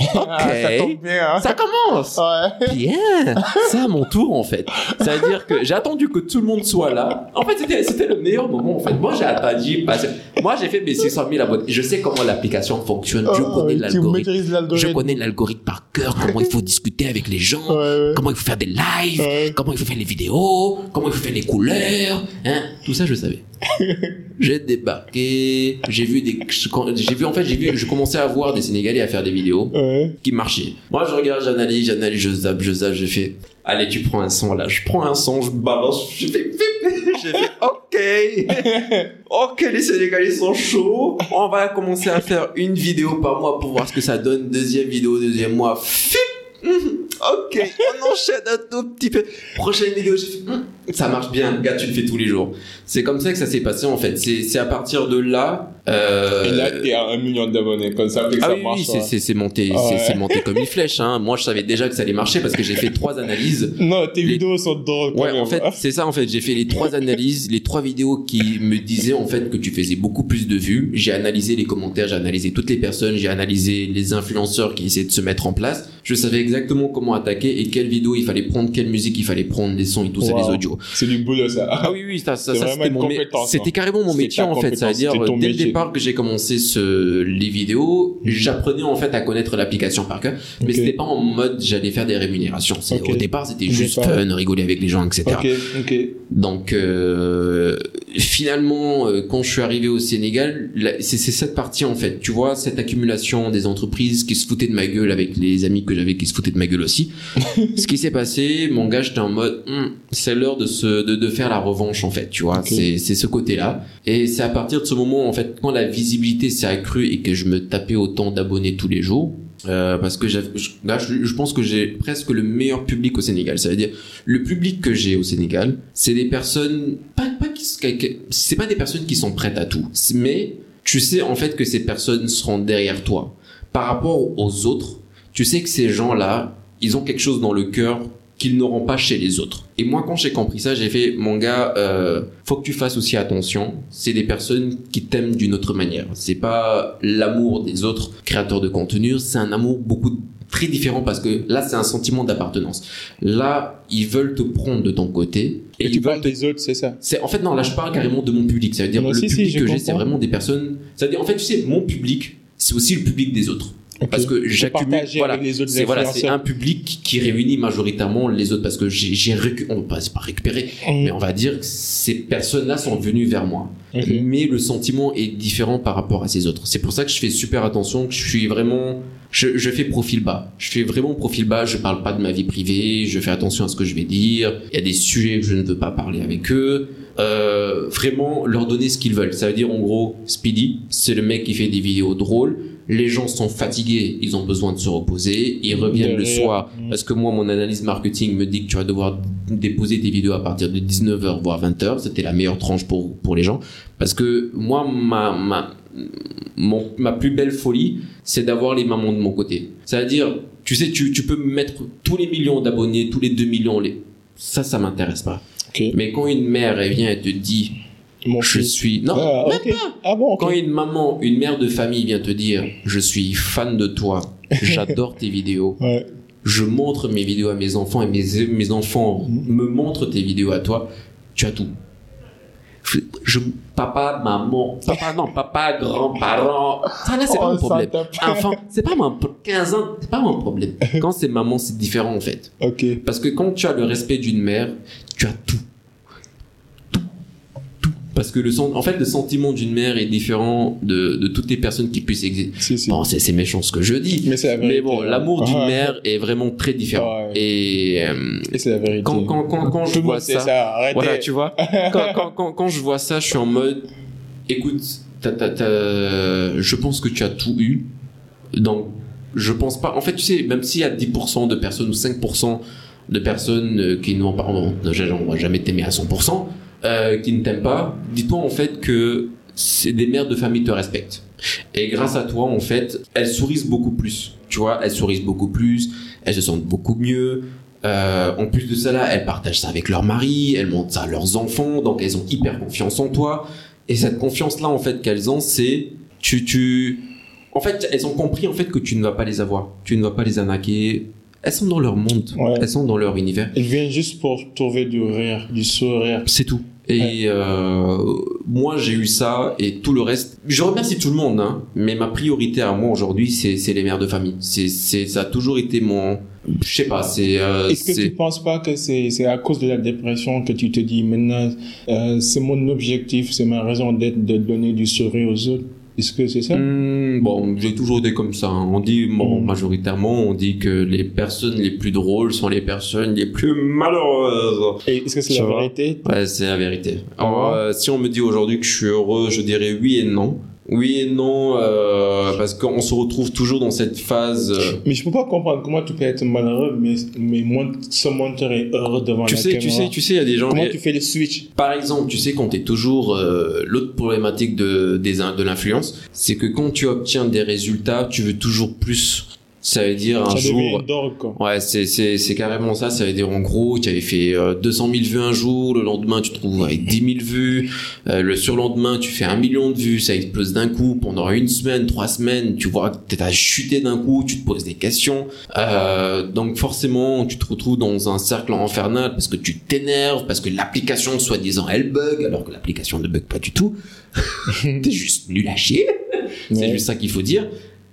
Ah, ça
ok,
tombe bien, hein
ça commence.
Ouais.
Bien, c'est à mon tour en fait. Ça veut dire que j'ai attendu que tout le monde soit là. En fait, c'était c'était le meilleur moment en fait. Moi, j'ai attendu parce que moi, j'ai fait mes 600 000 abonnés. Je sais comment l'application fonctionne. Je
Oh,
connais l'algorithme. Je connais l'algorithme par cœur. Comment il faut discuter avec les gens.
Ouais, ouais.
Comment il faut faire des lives. Comment il faut faire les vidéos. Comment il faut faire les couleurs. Hein. Tout ça, je savais. [laughs] J'ai débarqué. J'ai vu des. J'ai vu en fait, j'ai vu. Je commençais à voir des Sénégalais à faire des vidéos
Ouais.
qui marchait. Moi, je regarde, j'analyse, j'analyse, je zappe, je zappe, je fais, allez, tu prends un son là. Je prends un son, je balance, je fais, [laughs] j'ai fait, ok, [laughs] ok, les Sénégalais sont chauds. On va commencer à faire une vidéo par mois pour voir ce que ça donne. Deuxième vidéo, deuxième mois. Fip. [laughs] Ok, on enchaîne un tout petit peu. Prochaine vidéo, j'ai fait, Hum, ça marche bien, gars, tu le fais tous les jours. C'est comme ça que ça s'est passé en fait. C'est à partir de là. Euh,
Et là, t'es à un million d'abonnés, comme ça, que
ah
ça
oui,
marche.
oui, c'est-
ouais.
monté,
Ah
c'est-
ouais.
c'est monté comme une [laughs] flèche. Hein. Moi, je savais déjà que ça allait marcher parce que j'ai fait trois analyses.
Non, tes
Les-
vidéos sont drôles
Ouais,
même.
en fait, c'est ça. En fait, j'ai fait les trois analyses, les trois vidéos qui me disaient en fait que tu faisais beaucoup plus de vues. J'ai analysé les commentaires, j'ai analysé toutes les personnes, j'ai analysé les influenceurs qui essayaient de se mettre en place. Je savais exactement comment attaquer et quelle vidéo il fallait prendre, quelle musique il fallait prendre, les sons et tout ça, les audios.
C'est du boulot, ça.
Ah oui, oui, ça, ça, ça, c'était
une
mon C'était
hein.
carrément mon métier en fait. Ça veut
compétence,
dire
c'est ton
dès le départ que j'ai commencé ce, les vidéos, j'apprenais en fait à connaître l'application par cœur, mais
Ok.
c'était pas en mode j'allais faire des rémunérations. Au départ, c'était juste fun, rigoler avec les gens, etc.
Ok, ok.
Donc euh, finalement, euh, quand je suis arrivé au Sénégal, c'est c'est cette partie en fait. Tu vois cette accumulation des entreprises qui se foutaient de ma gueule avec les amis que j'avais qui se foutaient de ma gueule aussi. [laughs] Ce qui s'est passé, mon gars, j'étais en mode, Hmm, c'est l'heure de se, de, de faire la revanche en fait, tu vois. C'est, c'est ce côté-là. Et c'est à partir de ce moment, en fait, quand la visibilité s'est accrue et que je me tapais autant d'abonnés tous les jours. Euh, parce que là, je, je pense que j'ai presque le meilleur public au Sénégal. Ça veut dire le public que j'ai au Sénégal, c'est des personnes pas pas qui c'est pas des personnes qui sont prêtes à tout, mais tu sais en fait que ces personnes seront derrière toi. Par rapport aux autres, tu sais que ces gens-là, ils ont quelque chose dans le cœur qu'ils n'auront pas chez les autres. Et moi, quand j'ai compris ça, j'ai fait, mon gars, euh, faut que tu fasses aussi attention. C'est des personnes qui t'aiment d'une autre manière. C'est pas l'amour des autres créateurs de contenu, c'est un amour beaucoup très différent parce que là, c'est un sentiment d'appartenance. Là, ils veulent te prendre de ton côté.
Et, tu parles des autres, c'est ça?
C'est en fait non là je parle carrément de mon public ça veut dire
Non,
le
si,
public que j'ai c'est vraiment des personnes ça veut dire en fait tu sais mon public c'est aussi le public des autres Parce que j'accumule voilà c'est voilà un public qui- réunit majoritairement les autres parce que j'ai j'ai récu- on va c'est pas récupéré mais on va dire que ces personnes là sont venues vers moi
Ok.
mais le sentiment est différent par rapport à ces autres c'est pour ça que je fais super attention que je suis vraiment je, je fais profil bas. Je fais vraiment profil bas. Je parle pas de ma vie privée. Je fais attention à ce que je vais dire. Il y a des sujets que je ne veux pas parler avec eux. Euh, vraiment leur donner ce qu'ils veulent. Ça veut dire en gros, Speedy, c'est le mec qui fait des vidéos drôles. Les gens sont fatigués, ils ont besoin de se reposer. Ils reviennent le soir
mm.
parce que moi, mon analyse marketing me dit que tu vas devoir déposer tes vidéos à partir de 19h voire 20h. C'était la meilleure tranche pour pour les gens parce que moi, ma ma mon, ma plus belle folie, c'est d'avoir les mamans de mon côté. C'est-à-dire, tu sais, tu, tu peux me mettre tous les millions d'abonnés, tous les 2 millions, les... ça, ça m'intéresse pas. Mais quand une mère, elle vient et te dit,
Mon
je
fils.
suis... Non,
Ah,
même
ok. Ah bon,
quand une maman, une mère de famille vient te dire, je suis fan de toi, [laughs] j'adore tes vidéos,
Ouais.
je montre mes vidéos à mes enfants et mes, mes enfants me montrent tes vidéos à toi, tu as tout. Je, papa, maman, papa, non, papa, grand-parent, ça là, c'est pas
Oh,
mon problème. Enfant, c'est pas mon, 15 ans, c'est pas mon problème. [laughs] Quand c'est maman, c'est différent, en fait.
Ok.
Parce que quand tu as le respect d'une mère, tu as. Tout. Parce que le en fait, le sentiment d'une mère est différent de, de toutes les personnes qui puissent exister.
Si, si.
Bon, c'est méchant ce que je dis.
Mais c'est la vérité.
Mais bon, l'amour d'une
Ah,
mère est vraiment très différent.
Ouais.
Et euh,
Et c'est la vérité.
quand, quand, quand, quand
Tout
je vois ça, voilà, tu vois, [laughs] quand, je vois ça, je suis en mode, écoute, je pense que tu as tout eu. Donc, je pense pas. En fait, tu sais, même s'il y a 10% de personnes ou 5% de personnes euh, qui n'ont pas, on va jamais t'aimer à 100%, euh, qui ne t'aiment pas, dis-toi en fait que c'est des mères de famille te respectent. Et grâce à toi, en fait, elles sourient beaucoup plus. Tu vois, elles sourient beaucoup plus, elles se sentent beaucoup mieux. Euh, en plus de ça, là, elles partagent ça avec leur mari, elles montrent ça à leurs enfants, donc elles ont hyper confiance en toi. Et cette confiance-là, en fait, qu'elles ont, c'est tu, tu, en fait, elles ont compris en fait que tu ne vas pas les avoir, tu ne vas pas les arnaquer. Elles sont dans leur monde,
Ouais.
elles sont dans leur univers.
Ils viennent juste pour trouver du rire, du sourire.
C'est tout. Et euh, moi, j'ai eu ça et tout le reste. Je remercie tout le monde, hein, mais ma priorité à moi aujourd'hui, c'est les mères de famille. C'est ça a toujours été mon. Je sais pas. C'est. euh,
Est-ce que tu penses pas que c'est c'est à cause de la dépression que tu te dis maintenant euh, c'est mon objectif, c'est ma raison d'être de donner du sourire aux autres? Est-ce que c'est ça?
Hmm, bon, j'ai toujours été comme ça. hein. On dit, bon,
Mm.
majoritairement, on dit que les personnes les plus drôles sont les personnes les plus malheureuses.
Et est-ce que c'est la vérité?
Ouais, c'est la vérité. Alors,
Ah
euh, si on me dit aujourd'hui que je suis heureux, je dirais oui et non. Oui et non, euh, parce qu'on se retrouve toujours dans cette phase. euh,
Mais je peux pas comprendre comment tu peux être malheureux, mais, mais se montrer heureux devant
tu
la
sais, tu sais, tu sais, il y a des gens.
Comment
et-
tu fais le switch?
Par exemple, tu sais, quand t'es toujours euh, l'autre problématique de des de l'influence, c'est que quand tu obtiens des résultats, tu veux toujours plus. Ça veut dire un
Ça
jour.
une.
Ouais, c'est c'est c'est carrément ça. Ça veut dire en gros, tu avais fait euh, 200 000 vues un jour, le lendemain tu te trouves avec 10 000 vues, euh, le surlendemain tu fais un million de vues, ça explose d'un coup pendant une semaine, trois semaines, tu vois que t'as chuté d'un coup, tu te poses des questions. Euh, donc forcément, tu te retrouves dans un cercle infernal parce que tu t'énerves, parce que l'application soi-disant elle bug, alors que l'application ne bug pas du tout. [laughs] T'es juste nul à chier. C'est
Ouais.
juste ça qu'il faut dire.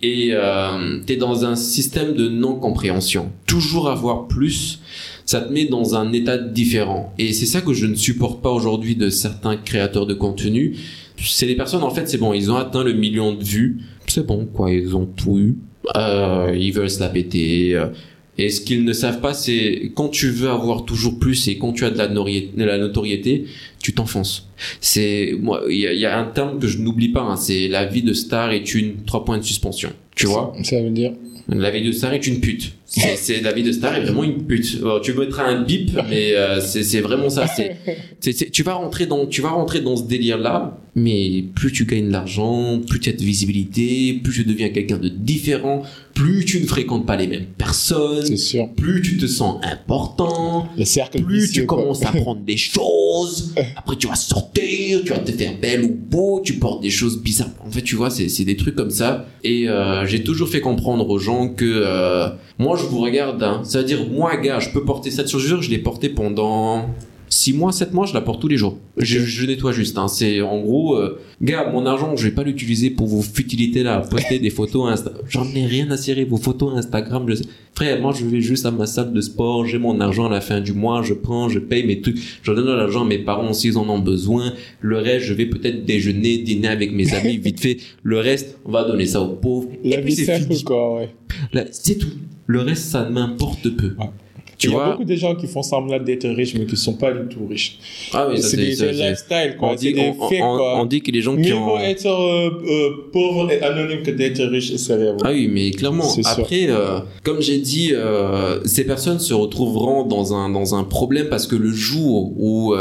Et euh, t'es dans un système de non-compréhension. Toujours avoir plus, ça te met dans un état différent. Et c'est ça que je ne supporte pas aujourd'hui de certains créateurs de contenu. C'est les personnes, en fait, c'est bon, ils ont atteint le million de vues. C'est bon, quoi, ils ont tout eu. Euh, ils veulent se la péter. Et ce qu'ils ne savent pas, c'est quand tu veux avoir toujours plus et quand tu as de la, nori- de la notoriété, tu t'enfonces. C'est moi, il y, a- il y a un terme que je n'oublie pas. hein, c'est la vie de star est une trois points de suspension. Tu vois,
Ça veut dire.
la vie de star est une pute. C'est, c'est la vie de star est vraiment une pute. Alors, tu mettras un bip, mais euh, c'est, vraiment ça. C'est, tu vas rentrer dans, tu vas rentrer dans ce délire-là, mais plus tu gagnes de l'argent, plus tu as de visibilité, plus tu deviens quelqu'un de différent, plus tu ne fréquentes pas les mêmes personnes,
sûr.
plus tu te sens important, plus tu
quoi.
commences à prendre des choses, [laughs] après tu vas sortir, tu vas te faire belle ou beau, tu portes des choses bizarres. En fait, tu vois, c'est c'est des trucs comme ça. Et euh, j'ai toujours fait comprendre aux gens que euh, moi, je vous regarde. Hein, ça veut dire, moi, gars, je peux porter cette chaussure, je l'ai portée pendant 6 mois, 7 mois, je la porte tous les jours. Je, je nettoie juste. Hein. C'est en gros, euh, gars, mon argent, je vais pas l'utiliser pour vos futilités là, poster des photos Insta. J'en ai rien à cirer, vos photos Instagram. Je sais. Frère, moi, je vais juste à ma salle de sport, j'ai mon argent à la fin du mois, je prends, je paye mes trucs, je donne de l'argent à mes parents s'ils en ont besoin. Le reste, je vais peut-être déjeuner, dîner avec mes amis vite fait. Le reste, on va donner ça aux pauvres.
La
Et puis
vie
c'est fini.
quoi, ouais.
Là, C'est tout. Le reste, ça m'importe peu.
Ouais.
Tu
Il y a
vois?
beaucoup de gens qui font semblant d'être riches, mais qui sont pas du tout riches.
Ah oui,
c'est des
ça,
c'est
c'est-
lifestyle,
On
quoi. C'est
dit,
des
on,
faits,
on-
quoi.
on dit que les gens qui
Mieux
ont
vaut être euh, euh, pauvre et anonyme que d'être riche et célèbre.
Ah oui, mais clairement. Après, euh, comme j'ai dit, euh, ces personnes se retrouveront dans un dans un problème parce que le jour où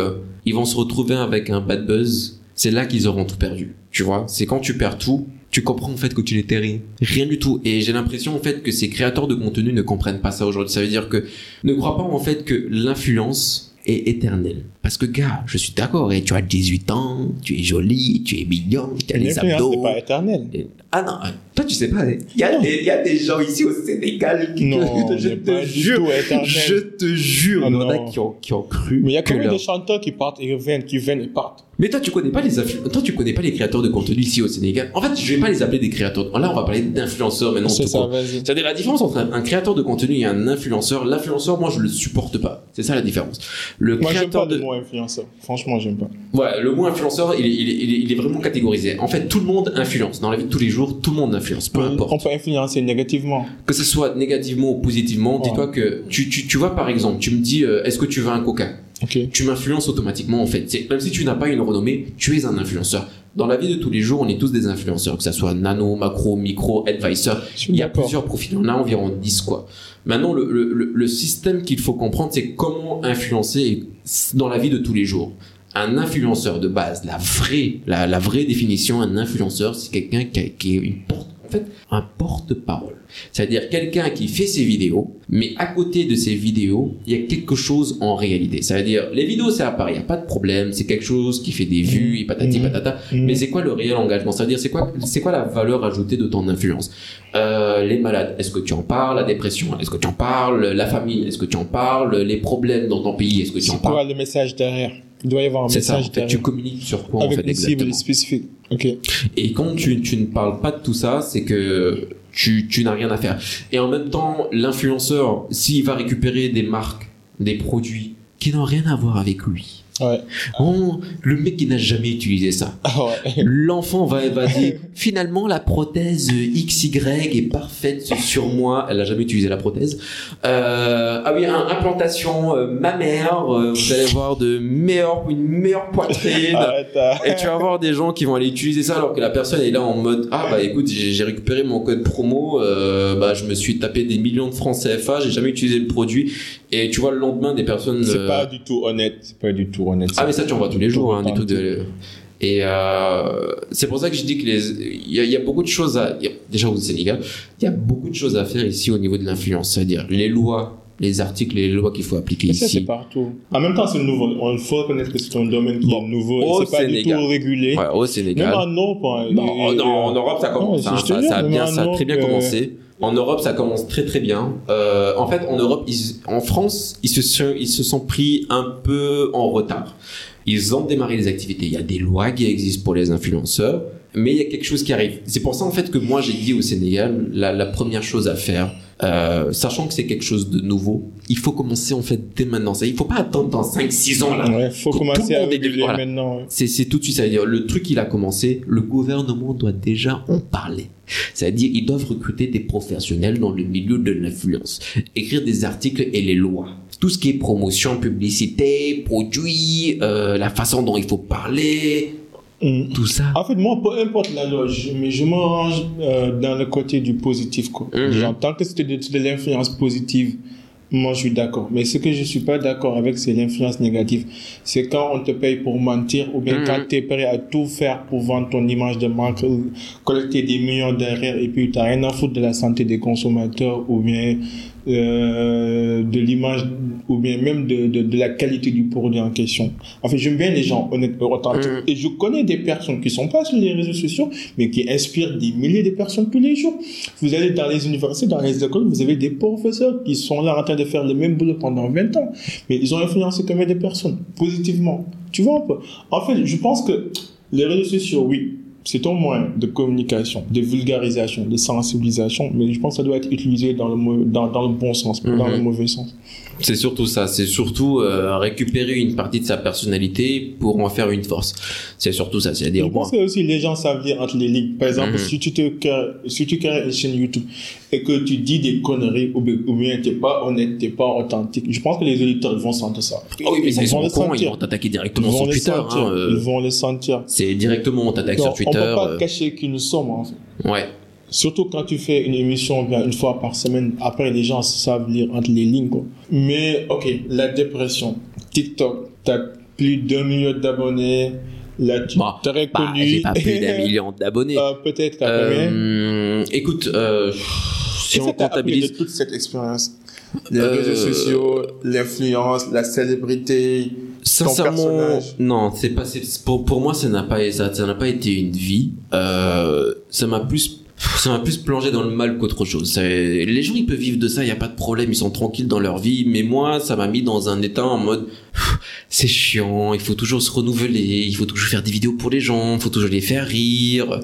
ils vont se retrouver avec un bad buzz, c'est là qu'ils auront tout perdu. Tu vois, c'est quand tu perds tout, tu comprends en fait que tu n'étais rien, rien du tout. Et j'ai l'impression en fait que ces créateurs de contenu ne comprennent pas ça aujourd'hui. Ça veut dire que ne crois pas en fait que l'influence est éternelle. Parce que gars, je suis d'accord, et tu as 18 ans, tu es jolie, tu es mignon, tu as les abdos.
pas éternelle.
Et- Ah non, toi tu sais pas, il y, a des- il y a des gens ici au Sénégal qui
Non,
te, [laughs] je te
pas du
jure,
tout éternel.
je te jure,
Ah
il y en a qui ont, qui ont cru.
Mais il y a
que
combien
leur-
de chanteurs qui partent et reviennent, qui viennent et partent
Mais toi tu connais pas les toi tu connais pas les créateurs de contenu ici au Sénégal. En fait, je vais pas les appeler des créateurs. Là, on va parler d'influenceurs maintenant.
C'est ça, vas-y.
C'est-à-dire la différence entre un, un créateur de contenu et un influenceur. L'influenceur, moi, je le supporte pas. C'est ça la différence. Le
Moi,
créateur de
le mot influenceur. Franchement, j'aime pas.
Ouais, le mot influenceur, il est, il, est, il, est, vraiment catégorisé. En fait, tout le monde influence. Dans la vie de tous les jours, tout le monde influence. Peu importe.
On peut influencer négativement.
Que ce soit négativement ou positivement,
Ouais.
dis-toi que tu, tu, tu vois, par exemple, tu me dis, euh, est-ce que tu veux un coca?
Ok.
Tu m'influences automatiquement, en fait. Même si tu n'as pas une renommée, tu es un influenceur. Dans la vie de tous les jours, on est tous des influenceurs, que ce soit nano, macro, micro, advisor. Il y a plusieurs profils. En a environ 10, quoi. Maintenant, le, le, système qu'il faut comprendre, c'est comment influencer dans la vie de tous les jours. Un influenceur de base, la vraie, la, la vraie définition, un influenceur, c'est quelqu'un qui, qui est une porte, fait, un porte-parole. C'est-à-dire quelqu'un qui fait ses vidéos, mais à côté de ses vidéos, il y a quelque chose en réalité. Ça veut dire, les vidéos, c'est à part, il n'y a pas de problème, c'est quelque chose qui fait des vues, et patati
Mhm.
patata.
Mhm.
Mais c'est quoi le réel engagement? C'est-à-dire, c'est quoi, c'est quoi la valeur ajoutée de ton influence? Euh, Les malades, est-ce que tu en parles? La dépression, est-ce que tu en parles? La famille, est-ce que tu en parles? Les problèmes dans ton pays, est-ce que tu en
C'est quoi
parles?
le message derrière? Il doit y avoir un
ça, en
message
fait, tu communiques sur quoi en
Avec
fait
une cible spécifique. Ok.
et quand tu, tu ne parles pas de tout ça, c'est que tu, tu n'as rien à faire. Et en même temps, l'influenceur, s'il va récupérer des marques, des produits qui n'ont rien à voir avec lui,
Ouais.
oh, le mec qui n'a jamais utilisé ça,
Ah ouais.
l'enfant va, va dire [laughs] finalement la prothèse XY est parfaite sur moi. Elle n'a jamais utilisé la prothèse. Euh, ah oui, un- implantation euh, mammaire. euh, vous allez voir de meilleure, une meilleure poitrine. [laughs]
Arrête, ah.
Et tu vas avoir des gens qui vont aller utiliser ça alors que la personne est là en mode ah bah écoute j'ai récupéré mon code promo euh, bah je me suis tapé des millions de francs CFA j'ai jamais utilisé le produit et tu vois le lendemain des personnes
C'est pas du tout honnête. C'est pas du tout
ah mais ça tu en vois tous les jours hein, des trucs de et euh, c'est pour ça que je dis que les il y a, il y a beaucoup de choses à déjà au Sénégal il y a beaucoup de choses à faire ici au niveau de l'influence c'est-à-dire les lois les articles et les lois qu'il faut appliquer
ça, c'est
ici
partout. En même temps, c'est nouveau. Il faut reconnaître que c'est un domaine qui
Bon,
est nouveau.
au
C'est pas du tout régulé.
Ouais, au Sénégal
Même en Europe. hein,
Non,
et-
non, en Europe ça commence.
Non,
hein, ça, a bien,
en
ça a très bien
euh,
commencé. En Europe, ça commence très très bien. Euh, en fait, en Europe, ils- en France, ils se, sont, ils se sont pris un peu en retard. Ils ont démarré les activités. Il y a des lois qui existent pour les influenceurs, mais il y a quelque chose qui arrive. C'est pour ça en fait que moi j'ai dit au Sénégal, la, la première chose à faire, Euh, sachant que c'est quelque chose de nouveau, il faut commencer en fait dès maintenant. Ça, il faut pas attendre dans 5-6 ans là.
Ouais, faut commencer à réguler
voilà.
maintenant. ouais.
C'est, tout de suite, ça veut dire le truc il a commencé, le gouvernement doit déjà en parler. C'est-à-dire ils doivent recruter des professionnels dans le milieu de l'influence, écrire des articles et les lois. Tout ce qui est promotion, publicité, produits, euh, la façon dont il faut parler,
Mm.
tout ça.
En fait, moi, peu importe la loi, je- mais je me range euh, dans le côté du positif. Quoi.
Mhm.
Genre, tant que c'est de, de l'influence positive, moi, je suis d'accord. Mais ce que je suis pas d'accord avec, c'est l'influence négative. C'est quand on te paye pour mentir ou bien
Mhm.
quand tu es prêt à tout faire pour vendre ton image de marque, collecter des millions derrière et puis tu rien à foutre de la santé des consommateurs ou bien euh, de l'image ou bien même de, de, de la qualité du produit en question. En fait, j'aime bien les gens honnêtes, authentiques.
Mhm.
Et je connais des personnes qui sont pas sur les réseaux sociaux, mais qui inspirent des milliers de personnes tous les jours. Vous allez dans les universités, dans les écoles, vous avez des professeurs qui sont là en train de faire le même boulot pendant 20 ans. Mais ils ont influencé combien de personnes Positivement. Tu vois un peu En fait, je pense que les réseaux sociaux, oui, c'est un moyen de communication, de vulgarisation, de sensibilisation, mais je pense que ça doit être utilisé dans le, mau- dans, dans le bon sens, pas dans
Mhm.
le mauvais sens.
C'est surtout ça, c'est surtout euh, récupérer une partie de sa personnalité pour en faire une force. C'est surtout ça,
Je
c'est-à-dire
pense
moi.
que aussi les gens savent lire entre les lignes. Par exemple,
Mhm.
si tu te crées, si tu crées une chaîne YouTube et que tu dis des conneries ou bien, t'es pas honnête, t'es pas authentique, je pense que les auditeurs vont sentir ça.
Ah oui, mais ils,
vont
sont
le
au courant, ils
sentir.
vont t'attaquer
Ils
directement
vont
sur Twitter.
sentir.
hein, euh,
Ils vont le sentir.
c'est directement on t'attaque sur Twitter.
On peut pas
euh,
cacher qui nous sommes en fait.
ouais.
Surtout quand tu fais une émission bien une fois par semaine, après les gens savent lire entre les lignes. Quoi. Mais ok, la dépression, TikTok, t'as plus d'un million d'abonnés, là tu
Bah,
t'es
Bah,
reconnu.
j'ai pas plus d'un [laughs] million d'abonnés.
Euh, Peut-être t'as
Euh, écoute, euh, si on comptabilise,
de toute cette expérience Les
Euh,
réseaux sociaux, l'influence, la célébrité.
Sincèrement, non, c'est pas, c'est- pour, pour moi, ça n'a pas, ça, ça n'a pas été une vie. Euh, ça m'a plus, ça m'a plus plongé dans le mal qu'autre chose. C'est- Les gens, ils peuvent vivre de ça, il y a pas de problème, ils sont tranquilles dans leur vie. Mais moi, ça m'a mis dans un état en mode, c'est chiant, il faut toujours se renouveler, il faut toujours faire des vidéos pour les gens, il faut toujours les faire rire.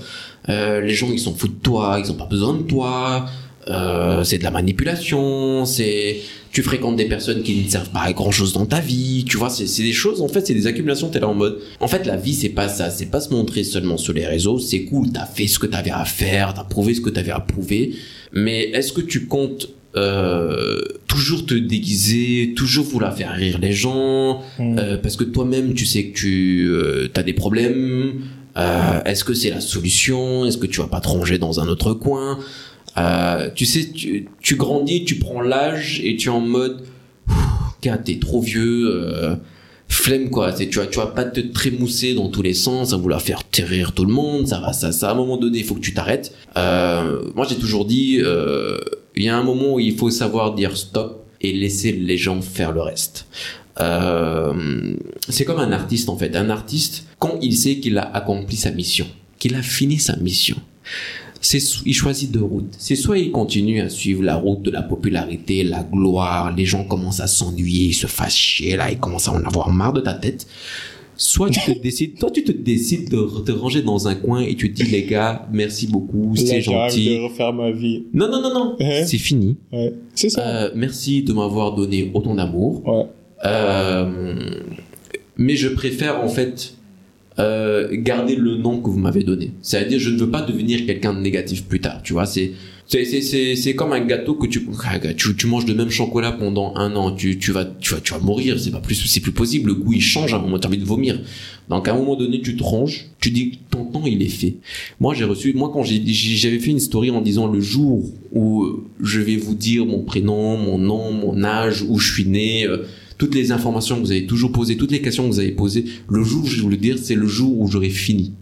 Euh, les gens, ils s'en foutent de toi, ils ont pas besoin de toi. Euh, c'est de la manipulation, c'est tu fréquentes des personnes qui ne servent pas à grand chose dans ta vie, tu vois, c'est des choses, en fait, c'est des accumulations, t'es là en mode, en fait, la vie, c'est pas ça, c'est pas se montrer seulement sur les réseaux, c'est cool, t'as fait ce que t'avais à faire, t'as prouvé ce que t'avais à prouver, mais est-ce que tu comptes euh, toujours te déguiser, toujours vouloir faire rire les gens,
Hmm.
euh, parce que toi-même, tu sais que tu as des problèmes. Euh, Est-ce que c'est la solution Est-ce que tu vas pas te ranger dans un autre coin Euh, Tu sais, tu, grandis, tu prends l'âge et tu es en mode, t'es trop vieux. euh, flemme quoi tu vas tu vas pas te trémousser dans tous les sens à vouloir faire rire tout le monde ça va ça ça à un moment donné il faut que tu t'arrêtes euh, moi j'ai toujours dit il y a un moment où il faut savoir dire stop et laisser les gens faire le reste c'est comme un artiste en fait. Un artiste, quand il sait qu'il a accompli sa mission, qu'il a fini sa mission, il choisit deux routes. C'est soit il continue à suivre la route de la popularité, la gloire, les gens commencent à s'ennuyer, ils se fâcher, là, ils commencent à en avoir marre de ta tête. Soit tu te [laughs] décides, toi tu te décides de te ranger dans un coin et tu te dis les gars, merci beaucoup, c'est gentil.
de refaire ma vie.
Non non non non, c'est fini.
Ouais. C'est ça.
Euh, merci de m'avoir donné autant d'amour.
Ouais.
Euh, mais je préfère en fait euh, garder le nom que vous m'avez donné. C'est-à-dire, je ne veux pas devenir quelqu'un de négatif plus tard. Tu vois, c'est c'est comme un gâteau que tu tu, tu manges le même chocolat pendant un an. Tu tu vas tu vas tu vas mourir. C'est pas plus c'est plus possible. Le goût il change. À un moment tu as envie de vomir. Donc à un moment donné tu te ranges. Tu dis ton temps il est fait. Moi j'ai reçu moi quand j'avais fait une story en disant le jour où euh, je vais vous dire mon prénom, mon nom, mon âge, où je suis né. Toutes les informations que vous avez toujours posées, toutes les questions que vous avez posées, le jour où je le dire, c'est le jour où j'aurai fini.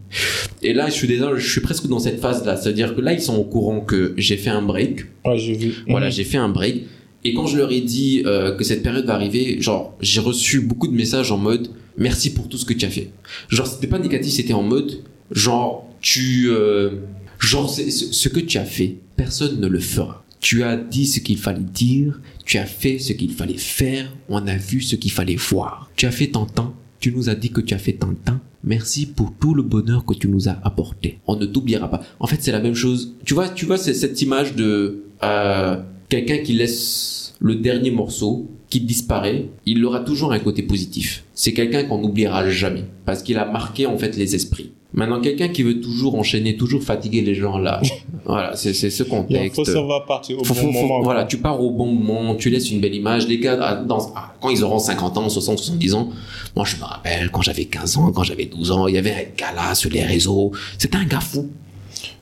Et là, je suis déjà, je suis presque dans cette phase-là. C'est-à-dire que là, ils sont au courant que j'ai fait un break.
Ouais, j'ai vu.
Voilà,
Mhm.
j'ai fait un break. Et quand je leur ai dit euh, que cette période va arriver, genre, j'ai reçu beaucoup de messages en mode merci pour tout ce que tu as fait. Genre, c'était pas négatif, c'était en mode genre tu, euh, genre ce que tu as fait, personne ne le fera. Tu as dit ce qu'il fallait dire, tu as fait ce qu'il fallait faire, on a vu ce qu'il fallait voir. Tu as fait ton temps, tu nous as dit que tu as fait ton temps. Merci pour tout le bonheur que tu nous as apporté. On ne t'oubliera pas. En fait, c'est la même chose. Tu vois, tu vois, c'est cette image de euh, quelqu'un qui laisse le dernier morceau, qui disparaît, il aura toujours un côté positif. C'est quelqu'un qu'on n'oubliera jamais parce qu'il a marqué en fait les esprits. Maintenant, quelqu'un qui veut toujours enchaîner, toujours fatiguer les gens là, [laughs] voilà, c'est c'est ce
Il
contexte.
faut savoir partir au
Faut-
bon
faut-
moment.
voilà, tu pars au bon moment, tu laisses une belle image. Les gars, ah, dans, ah, quand ils auront 50 ans, 60, 70 ans, moi je me rappelle quand j'avais 15 ans, quand j'avais 12 ans, il y avait un gars là sur les réseaux. C'était un gars fou.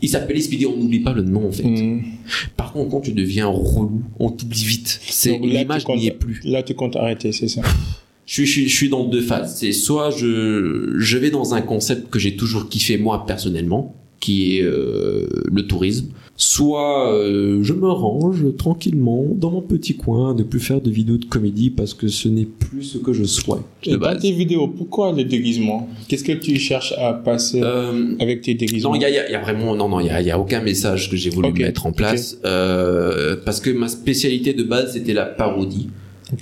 Il s'appelait Speedy, on n'oublie pas le nom en fait.
Hmm.
Par contre, quand tu deviens relou, on t'oublie vite. C'est l'image n'y est plus.
Là, tu comptes arrêter, c'est ça.
Je suis, je, suis, je suis dans deux phases. C'est soit je, je vais dans un concept que j'ai toujours kiffé moi personnellement, qui est euh, le tourisme, soit euh, je me range tranquillement dans mon petit coin, ne plus faire de vidéos de comédie parce que ce n'est plus ce que je souhaite.
Et
de
dans
base.
tes vidéos, pourquoi le déguisement? Qu'est-ce que tu cherches à passer
Euh,
avec tes déguisements?
non, il y y a- il y a vraiment non non il y a, y a aucun message que j'ai voulu mettre en place euh, parce que ma spécialité de base c'était la parodie.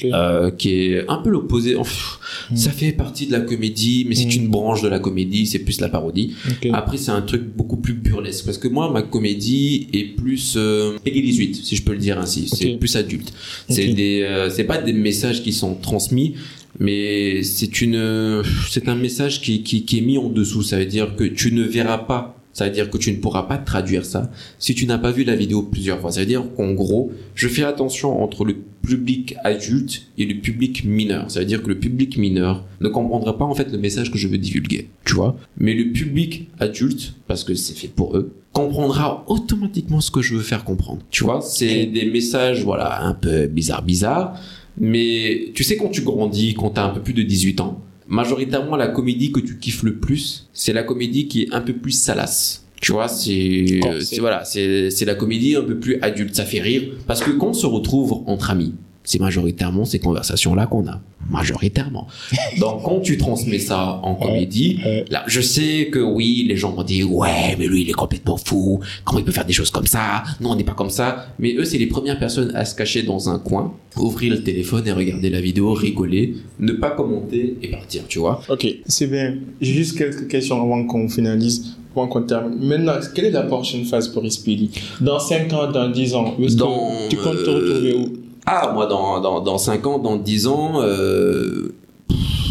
Euh, qui est un peu l'opposé. Enfin,
Mm.
Ça fait partie de la comédie, mais c'est
Mm.
une branche de la comédie, c'est plus la parodie. Après, c'est un truc beaucoup plus burlesque, parce que moi, ma comédie est plus euh, Peggy 18, si je peux le dire ainsi. C'est plus adulte. C'est des, euh, c'est pas des messages qui sont transmis, mais c'est une, c'est un message qui, qui, qui est mis en dessous. Ça veut dire que tu ne verras pas. Ça veut dire que tu ne pourras pas traduire ça si tu n'as pas vu la vidéo plusieurs fois. Ça veut dire qu'en gros, je fais attention entre le public adulte et le public mineur. Ça veut dire que le public mineur ne comprendra pas en fait le message que je veux divulguer, tu vois? Mais le public adulte, parce que c'est fait pour eux, comprendra automatiquement ce que je veux faire comprendre. Tu vois, c'est des messages, voilà, un peu bizarre, bizarre. Mais tu sais, quand tu grandis, quand tu as un peu plus de 18 ans, majoritairement la comédie que tu kiffes le plus, c'est la comédie qui est un peu plus salace. Tu vois, c'est c'est- voilà, c'est c'est la comédie un peu plus adulte, ça fait rire parce que quand on se retrouve entre amis, c'est majoritairement ces conversations là qu'on a, majoritairement. [laughs] Donc quand tu transmets ça en comédie, là, je sais que oui, les gens vont dire ouais, mais lui il est complètement fou, comment il peut faire des choses comme ça? Non, on n'est pas comme ça. Mais eux, c'est les premières personnes à se cacher dans un coin, ouvrir le téléphone et regarder la vidéo, rigoler, ne pas commenter et partir, tu vois.
Ok, c'est bien. J'ai juste quelques questions avant qu'on finalise, avant qu'on termine. Maintenant, quelle est la prochaine phase pour Speedy? Dans 5 ans, dans 10 ans, où est-ce que
Dans,
tu comptes te retrouver où?
Ah, moi, dans, dans, dans 5 ans, dans 10 ans, euh,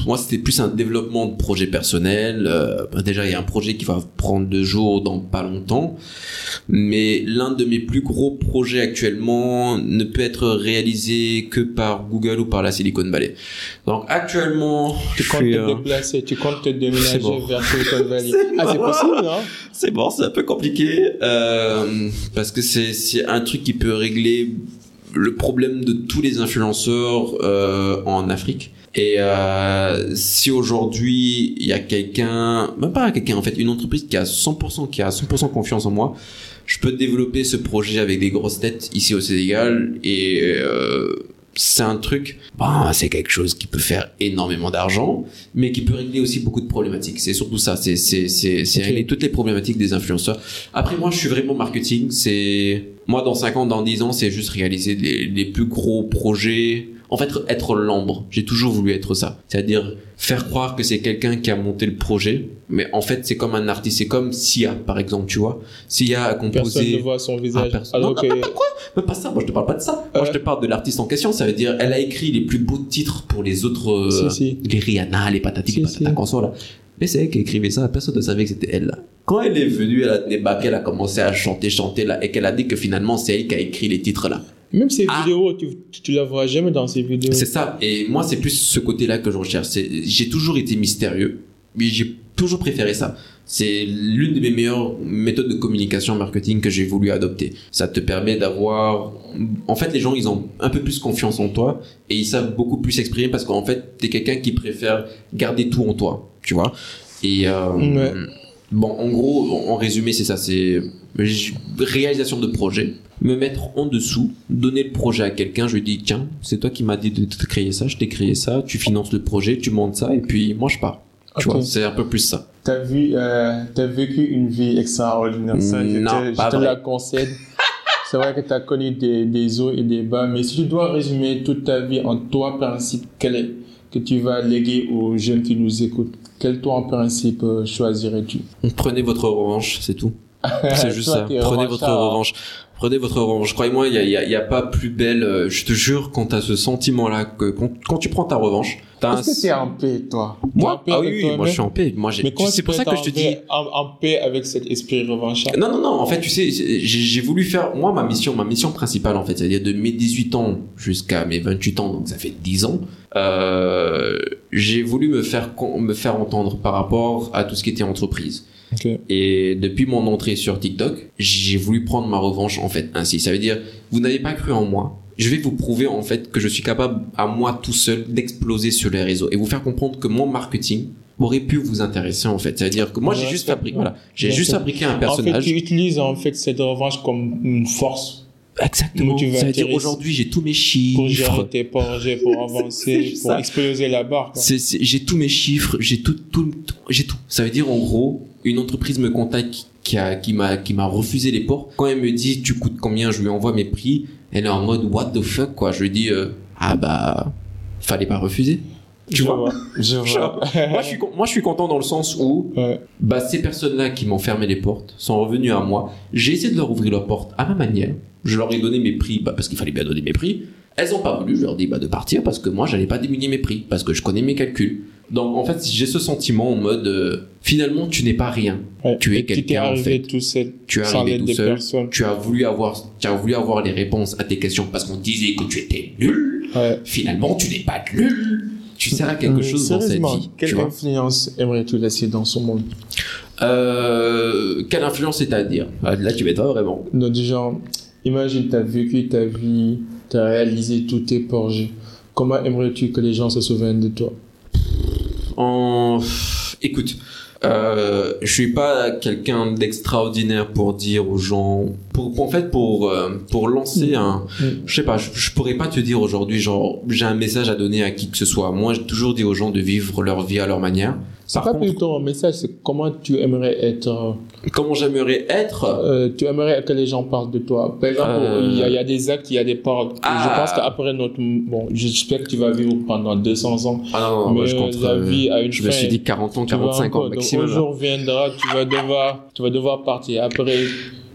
moi, c'était plus un développement de projet personnel. Euh, bah, déjà, il y a un projet qui va prendre deux jours dans pas longtemps. Mais l'un de mes plus gros projets actuellement ne peut être réalisé que par Google ou par la Silicon Valley. Donc, actuellement,
Tu comptes
suis,
te
euh,
déplacer, tu comptes te déménager
bon.
vers Silicon [laughs] Valley.
C'est
Ah, c'est possible, non
C'est bon, c'est un peu compliqué euh, parce que c'est un truc qui peut régler le problème de tous les influenceurs euh, en Afrique. Et euh, si aujourd'hui il y a quelqu'un, même pas quelqu'un en fait, une entreprise qui a 100% qui a 100% confiance en moi, je peux développer ce projet avec des grosses têtes ici au Sénégal et euh, c'est un truc, bon, c'est quelque chose qui peut faire énormément d'argent, mais qui peut régler aussi beaucoup de problématiques. C'est surtout ça, c'est c'est c'est c'est
Ok.
régler toutes les problématiques des influenceurs. Après moi, je suis vraiment marketing. C'est moi dans 5 ans, dans 10 ans, c'est juste réaliser les, les plus gros projets. En fait, être l'ombre. J'ai toujours voulu être ça. C'est-à-dire faire croire que c'est quelqu'un qui a monté le projet, mais en fait, c'est comme un artiste. C'est comme Sia, par exemple, tu vois. Sia a composé.
Personne ne voit son visage.
Ah,
alors
non,
que...
non, mais pas ça, moi je te parle pas de ça. Moi je te parle de l'artiste en question. Ça veut dire, elle a écrit les plus beaux titres pour les autres, euh,
Si, si.
les Rihanna, les patati,
Si,
les patata
si.
là. Mais c'est elle qui écrivait ça, personne ne savait que c'était elle là. Quand elle est venue, elle a débarqué, elle a commencé à chanter, chanter là, et qu'elle a dit que finalement c'est elle qui a écrit les titres là.
Même ces
Ah.
vidéos, tu, tu la vois jamais dans ces vidéos.
C'est ça. Et moi, c'est plus ce côté-là que je recherche. J'ai toujours été mystérieux, mais j'ai toujours préféré ça. C'est l'une de mes meilleures méthodes de communication marketing que j'ai voulu adopter. Ça te permet d'avoir, en fait, les gens, ils ont un peu plus confiance en toi et ils savent beaucoup plus s'exprimer parce qu'en fait, t'es quelqu'un qui préfère garder tout en toi, tu vois. Et euh,
Ouais.
bon, en gros, en en résumé, c'est ça. C'est réalisation de projet, me mettre en dessous, donner le projet à quelqu'un, je lui dis tiens, c'est toi qui m'as dit de te créer ça, je t'ai créé ça, tu finances le projet, tu montes ça et puis moi je pars. Tu vois, c'est un peu plus ça.
T'as vu, euh, t'as vécu une vie extraordinaire. Ça, je
Non,
te,
pas
je te
vrai.
la concède. [laughs] C'est vrai que t'as connu des, des hauts et des bas, mais si tu dois résumer toute ta vie en trois principes, quel est que tu vas léguer aux jeunes qui nous écoutent? Quel trois principes euh, choisirais-tu?
Prenez votre revanche, c'est tout. [laughs] C'est juste
Toi,
ça. Prenez votre revanche. Prenez votre revanche. Croyez-moi, il y a, y a- y a pas plus belle. euh, Je te jure, quand t'as ce sentiment-là, que quand, quand tu prends ta revanche, t'as un.
Est-ce que t'es en paix, toi?
Moi,
en
ah
paix
oui, oui, moi je suis en paix. Moi, j'ai. C'est pour ça que je te dis.
paix- En, en paix avec cet esprit revanchard?
Non, non, non. En fait, tu sais, j'ai j'ai voulu faire moi ma mission, ma mission principale en fait, c'est-à-dire de mes 18 ans jusqu'à mes 28 ans, donc ça fait 10 ans. Euh, j'ai voulu me faire me faire entendre par rapport à tout ce qui était entreprise. Et depuis mon entrée sur TikTok, j'ai voulu prendre ma revanche en fait ainsi. Ça veut dire, vous n'avez pas cru en moi. Je vais vous prouver en fait que je suis capable à moi tout seul d'exploser sur les réseaux et vous faire comprendre que mon marketing aurait pu vous intéresser en fait. C'est-à-dire que moi j'ai juste fabriqué, voilà, j'ai juste fabriqué un
En fait,
personnage.
tu utilises en fait cette revanche comme une force
Exactement. Ça veut dire aujourd'hui j'ai tous mes
pour gérer
chiffres.
tes projets, pour [laughs] avancer, pour exploser la barre.
J'ai tous mes chiffres, j'ai tout, tout, tout- j'ai tout. Ça veut dire en gros, une entreprise me contacte qui- qui a, qui m'a, qui m'a refusé les ports. Quand elle me dit tu coûtes combien, je lui envoie mes prix. Elle est en mode what the fuck quoi. Je lui dis euh, ah bah fallait pas refuser. Tu
Je
vois?
vois. Je vois.
moi je suis con- moi je suis content dans le sens où
Ouais.
bah ces personnes-là qui m'ont fermé les portes sont revenues à moi. J'ai essayé de leur ouvrir leurs portes à ma manière. Je leur ai donné mes prix, bah, parce qu'il fallait bien donner mes prix. Elles ont pas voulu, je leur dit bah, de partir parce que moi j'allais pas diminuer mes prix, parce que je connais mes calculs. Donc en fait j'ai ce sentiment en mode euh, finalement tu n'es pas rien.
Ouais.
Tu es quelqu'un, en fait.
tout seul,
Tu es arrivé tout seul.
personnes.
Tu as voulu avoir, tu as voulu avoir les réponses à tes questions parce qu'on disait que tu étais nul.
Ouais.
Finalement tu n'es pas nul. Tu sers à quelque
Euh,
chose dans cette vie.
Quelle influence aimerais-tu laisser dans ce monde?
Euh, quelle influence c'est-à-dire? Ah, Là tu m'étonnes vraiment.
Donc, du genre, imagine, tu as vécu ta vie, tu as réalisé tous tes projets. Comment aimerais-tu que les gens se souviennent de toi?
En... Écoute, euh, je suis pas quelqu'un d'extraordinaire pour dire aux gens, pour, pour- en fait pour euh, pour lancer un,
Mm.
je sais pas, je, je pourrais pas te dire aujourd'hui genre j'ai un message à donner à qui que ce soit. Moi, j'ai toujours dit aux gens de vivre leur vie à leur manière.
C'est pas
contre,
plutôt un message, c'est comment tu aimerais être. euh,
comment j'aimerais être?
euh, tu aimerais que les gens parlent de toi. Par exemple,
Euh.
il y, a- il y a des actes, il y a des paroles. Et
Ah.
Je pense qu'après notre. Bon, j'espère que tu vas vivre pendant 200 ans.
Ah non, non,
mais
moi, je compte.
la vie a une
je
fin.
me suis dit 40 ans,
Tu vois
45
un
ans
peu. Donc,
maximum.
un jour viendra, tu vas devoir, tu vas devoir partir. Après,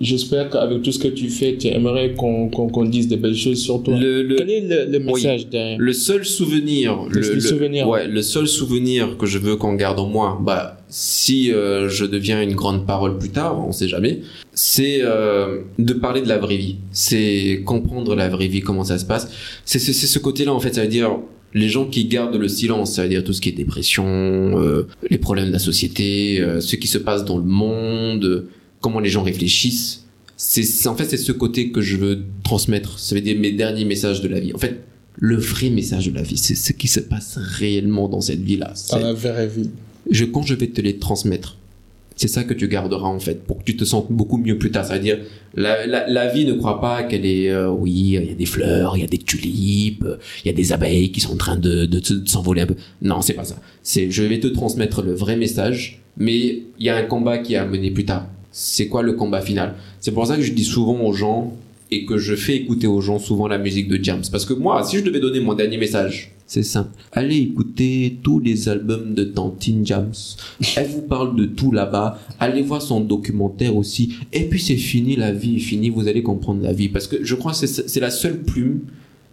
j'espère qu'avec tout ce que tu fais, tu aimerais qu'on qu'on qu'on dise des belles choses sur toi.
Le, le,
Quel est le, le
Oui.
message derrière
Le seul souvenir,
Le- souvenir.
ouais, le seul souvenir que je veux qu'on garde en moi, bah, si euh, je deviens une grande parole plus tard, on sait jamais, c'est euh, de parler de la vraie vie. C'est comprendre la vraie vie, comment ça se passe. C'est c'est- c'est ce côté-là en fait, ça veut dire les gens qui gardent le silence, ça veut dire tout ce qui est dépression, euh, les problèmes de la société, euh, ce qui se passe dans le monde, euh, comment les gens réfléchissent. C'est en fait c'est ce côté que je veux transmettre. Ça veut dire mes derniers messages de la vie. En fait, le vrai message de la vie, c'est ce qui se passe réellement dans cette vie-là.
dans
C'est-
la vraie vie
Je, quand je vais te les transmettre, c'est ça que tu garderas en fait, pour que tu te sentes beaucoup mieux plus tard. C'est-à-dire, la, la, la vie ne croit pas qu'elle est, euh, oui, il y a des fleurs, il y a des tulipes, il y a des abeilles qui sont en train de, de, de s'envoler un peu. Non, c'est pas ça. C'est, je vais te transmettre le vrai message, mais il y a un combat qui est à mener plus tard. C'est quoi le combat final? C'est pour ça que je dis souvent aux gens et que je fais écouter aux gens souvent la musique de James. Parce que moi, si je devais donner mon dernier message, c'est simple. Allez écouter tous les albums de Tantine James. Elle vous parle de tout là-bas. Allez voir son documentaire aussi. Et puis c'est fini, la vie est finie. Vous allez comprendre la vie. Parce que je crois que c'est la seule plume.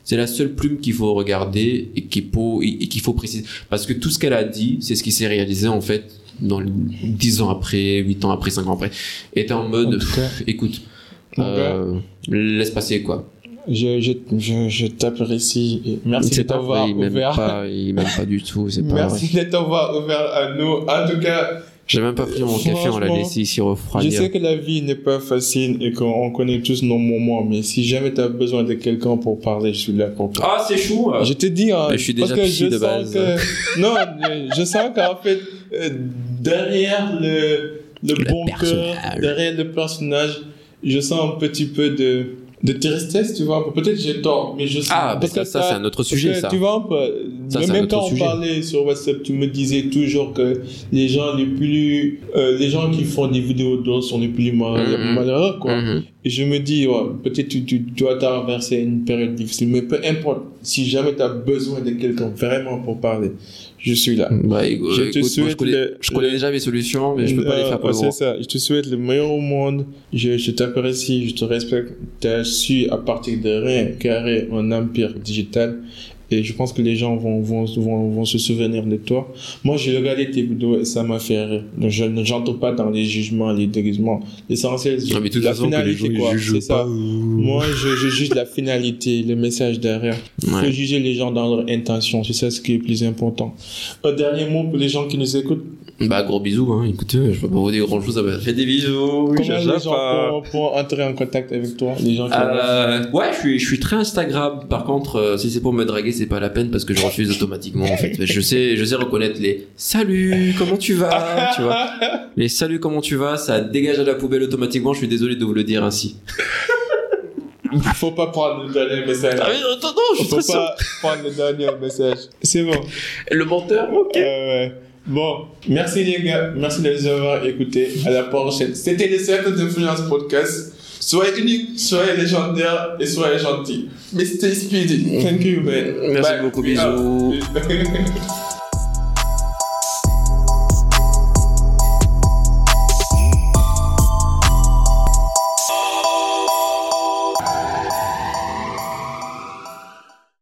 C'est la seule plume qu'il faut regarder et faut, et qu'il faut préciser. Parce que tout ce qu'elle a dit, c'est ce qui s'est réalisé en fait dans les 10 ans après, 8 ans après, 5 ans après. Était en mode,
cas,
écoute, euh, laisse passer quoi.
je, je, je, je t'apprécie merci de t'avoir ouvert.
pas, il m'aime pas du tout, pas.
Merci de t'avoir ouvert à nous. En tout cas,
J'ai même pas pris mon café, on l'a laissé ici
je
refroidir.
sais que la vie n'est pas facile et qu'on connaît tous nos moments, mais si jamais tu as besoin de quelqu'un pour parler, je suis là pour toi.
Ah, c'est chou
Je te dis, hein,
je suis
parce
déjà
que
psy
je
de
sens
base.
que non, je sens qu'en fait euh, derrière le le,
Le
bon cœur, derrière le personnage, je sens un petit peu de de tristesse, tu vois. Peut-être j'ai tort, mais je sens.
Ah, parce que ça, c'est un autre sujet,
que,
ça.
Tu vois.
Ça,
mais même quand on parlait sur WhatsApp, tu me disais toujours que les gens les plus, euh, les gens qui font des vidéos d'or sont les plus mal-
Mhm.
malheureux, quoi.
Mhm.
Et je me dis, ouais, peut-être tu, tu dois traverser une période difficile, mais peu importe, si jamais tu as besoin de quelqu'un vraiment pour parler, je suis là.
Bah, écoute,
Je te
écoute, moi,
souhaite
je connais,
le-
je connais
le-
déjà mes solutions, mais je peux pas les faire pour
C'est ça. Je te souhaite le meilleur au monde. Je, je t'apprécie, je te respecte. Tu as su à partir de rien créer un empire digital. Et je pense que les gens vont, vont, vont, vont se souvenir de toi. Moi, j'ai regardé tes vidéos et ça m'a fait rire. Donc, je n'entre pas dans les jugements, les déguisements. L'essentiel, c'est la
façon, que les gens
finalité, quoi. C'est ça.
euh,
Moi, je, je juge la finalité, le message derrière. Il faut juger les gens dans leur intention. C'est ça ce qui est le plus important. Un dernier mot pour les gens qui nous écoutent.
Bah, gros bisous, hein. Écoutez, je peux pas vous dire grand chose. Faites des bisous.
Comment
je
les gens
pas.
pourront, pourront entrer en contact avec toi Les gens qui
Euh, ouais, je suis, je suis très Instagram. Par contre, euh, si c'est pour me draguer, c'est pas la peine parce que je refuse automatiquement, en fait. Mais [laughs] Je sais, je sais reconnaître les salut, comment tu vas, tu vois. [laughs] Les salut, comment tu vas, ça dégage à la poubelle automatiquement. Je suis désolé de vous le dire ainsi. [laughs]
Faut pas prendre le dernier message.
Ah, mais attends, non, je suis
Faut pas prendre le dernier message. C'est bon.
Le menteur, ok.
Euh, ouais. Bon, merci les gars. Merci de nous avoir écoutés. À la prochaine. C'était le Cercle d'Influence Podcast. Soyez unique, soyez légendaire et soyez gentil. Mais stay speedy. Thank you, man.
Merci
Bye.
beaucoup, bisous. [laughs]